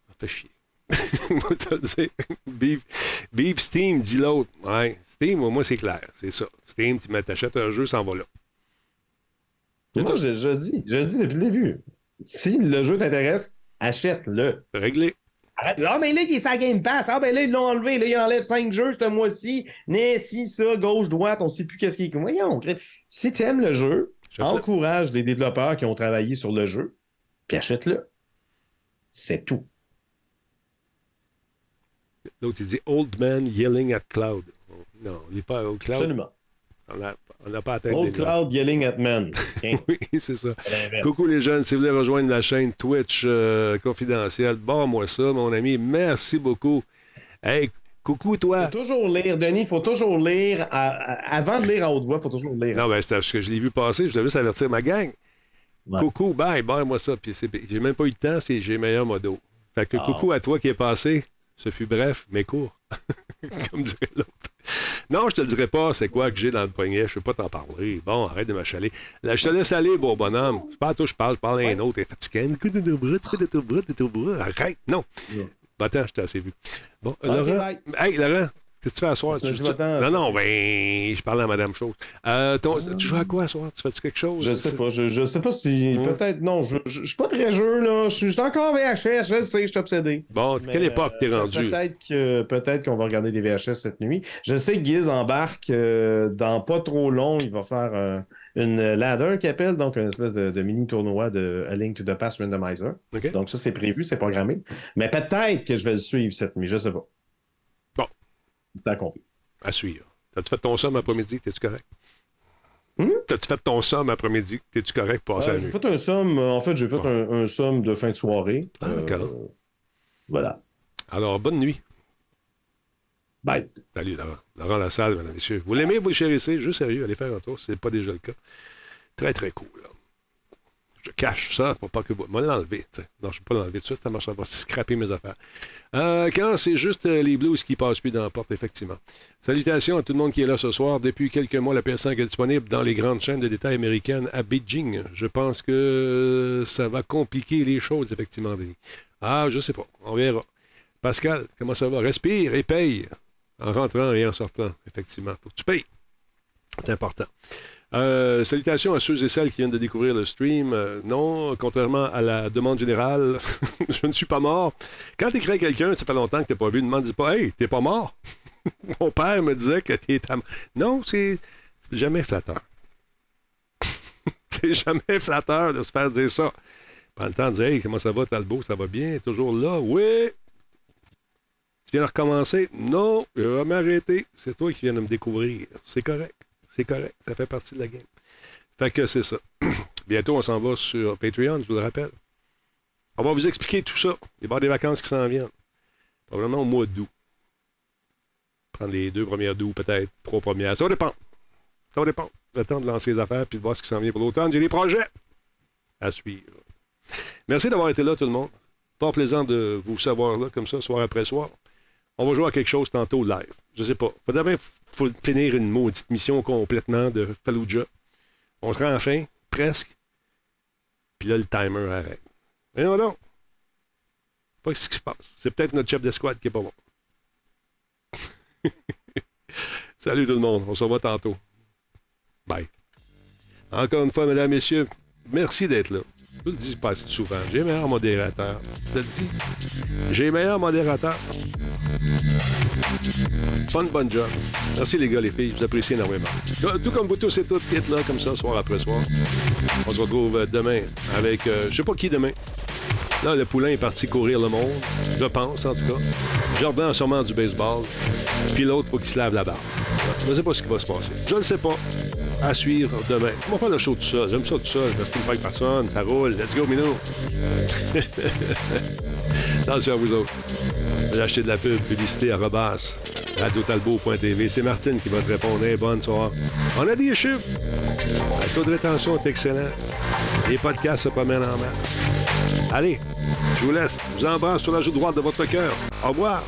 ça fait chier. *laughs* Moi, te le dire. Beef, Beef Steam, dit l'autre. Ouais, Steam, moi, c'est clair. C'est ça. Steam, tu t'achètes un jeu, ça en va là. Moi, je, je dis, je dis depuis le début. Si le jeu t'intéresse, achète-le. Réglé. Ah, mais là, il est la Game Pass. Ah, ben là, ils l'ont enlevé. Là, ils enlèvent 5 jeux ce mois-ci. Mais si, ça, gauche, droite, on sait plus qu'est-ce qui est. Voyons, si t'aimes le jeu, encourage les développeurs qui ont travaillé sur le jeu, puis achète-le. C'est tout. L'autre, il dit Old Man Yelling at Cloud. Non, on n'est pas Old Cloud. Absolument. On on n'a pas atteint Old Cloud Yelling at Men. *laughs* Oui, c'est ça. Coucou les jeunes, si vous voulez rejoindre la chaîne Twitch euh, confidentielle, bon moi ça, mon ami. Merci beaucoup. Hey, coucou toi. Faut toujours lire, Denis, il faut toujours lire. à- à- avant de lire à haute voix, il faut toujours lire. Non, ben, c'est parce que je l'ai vu passer, je devais juste avertir ma gang. Ouais. Coucou, bye, bye, moi ça. Puis j'ai même pas eu le temps, c'est j'ai meilleur modo. Fait que Ah. coucou à toi qui est passé. Ce fut bref, mais court. *laughs* Comme dirait l'autre. *laughs* Non, je te le dirai pas, c'est quoi que j'ai dans le poignet, je peux pas t'en parler. Bon, arrête de m'achaler. Là, je te laisse aller, beau bonhomme. C'est pas à toi je parle, je parle à un autre. T'es fatigué. Coup de bras, coup de ton bras, de ton bras. Arrête. Non. Attends, je t'ai assez vu. Bon, Laurent. Hey, Laurent, qu'est-ce que tu fais à soir? Tu Tu- tu-. Non, non, ben, je parle à Madame Chose. Euh, ton- Tu joues à quoi à soir? Tu fais-tu quelque chose? Je sais pas, je, je sais pas si. Peut-être, non, je, je, je suis pas très jeu, là. Je suis encore VHS, je le sais, je suis obsédé. Bon, Mais, quelle époque t'es euh, rendu? Peut-être que peut-être qu'on va regarder des VHS cette nuit. Je sais que Giz embarque euh, dans pas trop long. Il va faire une ladder qui appelle, donc une espèce de, de mini tournoi de A Link to the Past Randomizer. Donc ça, c'est prévu, c'est programmé. Mais peut-être que je vais le suivre cette nuit, je sais pas. C'est accompli. À suivre. T'as-tu fait ton somme après-midi? T'es-tu correct? Hmm? T'as-tu fait ton somme après-midi? T'es-tu correct pour passer Euh, j'ai fait un somme, euh, en fait, j'ai fait un, un somme de fin de soirée. Ah, d'accord. Euh, voilà. Alors, bonne nuit. Bye. Salut, Laurent. Laurent Lassalle, mesdames et messieurs. Vous l'aimez, vous le chérissez? Juste sérieux, allez faire un tour, si ce n'est pas déjà le cas. Très, très cool. là. Je cache ça pour pas que vous. Moi, l'enlever. Non, je ne vais pas l'enlever tout de ça marche pas. scraper mes affaires. Euh, quand c'est juste euh, les blues qui passent plus dans la porte, effectivement. Salutations à tout le monde qui est là ce soir. Depuis quelques mois, la PS5 est disponible dans les grandes chaînes de détail américaines à Beijing. Je pense que ça va compliquer les choses, effectivement, Denis. Ah, je sais pas. On verra. Pascal, comment ça va? Respire et paye. En rentrant et en sortant, effectivement. Faut que tu payes. C'est important. Euh, salutations à ceux et celles qui viennent de découvrir le stream. Euh, non, contrairement à la demande générale, *laughs* je ne suis pas mort. Quand tu à quelqu'un, ça fait longtemps que tu pas vu, ne demande dis pas Hey, t'es pas mort? *laughs* Mon père me disait que étais. Non, c'est jamais flatteur. *laughs* c'est jamais flatteur de se faire dire ça. Prends le temps de dire Hey, comment ça va, Talbot? Ça va bien? Toujours là? Oui. Tu viens de recommencer? Non, je vais m'arrêter. C'est toi qui viens de me découvrir. C'est correct. C'est correct. Ça fait partie de la game. Fait que c'est ça. *clears throat* Bientôt, on s'en va sur Patreon, je vous le rappelle. On va vous expliquer tout ça. Il va y avoir des vacances qui s'en viennent. Probablement au mois d'août. Prendre les deux premières d'août, peut-être trois premières. Ça va dépendre. Ça va dépendre. Le temps de lancer les affaires puis de voir ce qui s'en vient pour l'automne. J'ai des projets à suivre. Merci d'avoir été là, tout le monde. Pas plaisant de vous savoir là, comme ça, soir après soir. On va jouer à quelque chose tantôt live. Je sais pas. Faudrait bien faut finir une maudite mission complètement de Fallujah. On se rend en fin, presque. Puis là, le timer arrête. Et non, non. Pas ce qui se passe. C'est peut-être notre chef d'escouade qui est pas bon. *laughs* Salut tout le monde. On se revoit tantôt. Bye. Encore une fois, mesdames, messieurs, merci d'être là. Je le dis pas souvent. J'ai meilleur modérateur. Je te le dis. J'ai meilleur modérateur. Fun, bon job. Merci les gars, les filles. Je vous apprécie énormément. Tout comme vous tous et toutes qui êtes là comme ça, soir après soir. On se retrouve euh, demain avec, euh, je sais pas qui demain. Là, le poulain est parti courir le monde. Je pense, en tout cas. Jordan sûrement du baseball. Puis l'autre, faut qu'il se lave la barbe. Je ne sais pas ce qui va se passer. Je ne sais pas. À suivre demain. On va faire le show tout ça. J'aime ça tout ça. Parce qu'il ne fait personne. Ça roule. Let's go, Minou. *laughs* Attention à vous autres. Vous de la pub, publicité à Robas, radiotalbo.tv. C'est Martine qui va te répondre. Hey, bonne soirée. On a des chiffres. Le taux de rétention est excellent. Les podcasts se promènent en masse. Allez, je vous laisse. Je vous embrasse sur la joue droite de votre cœur. Au revoir.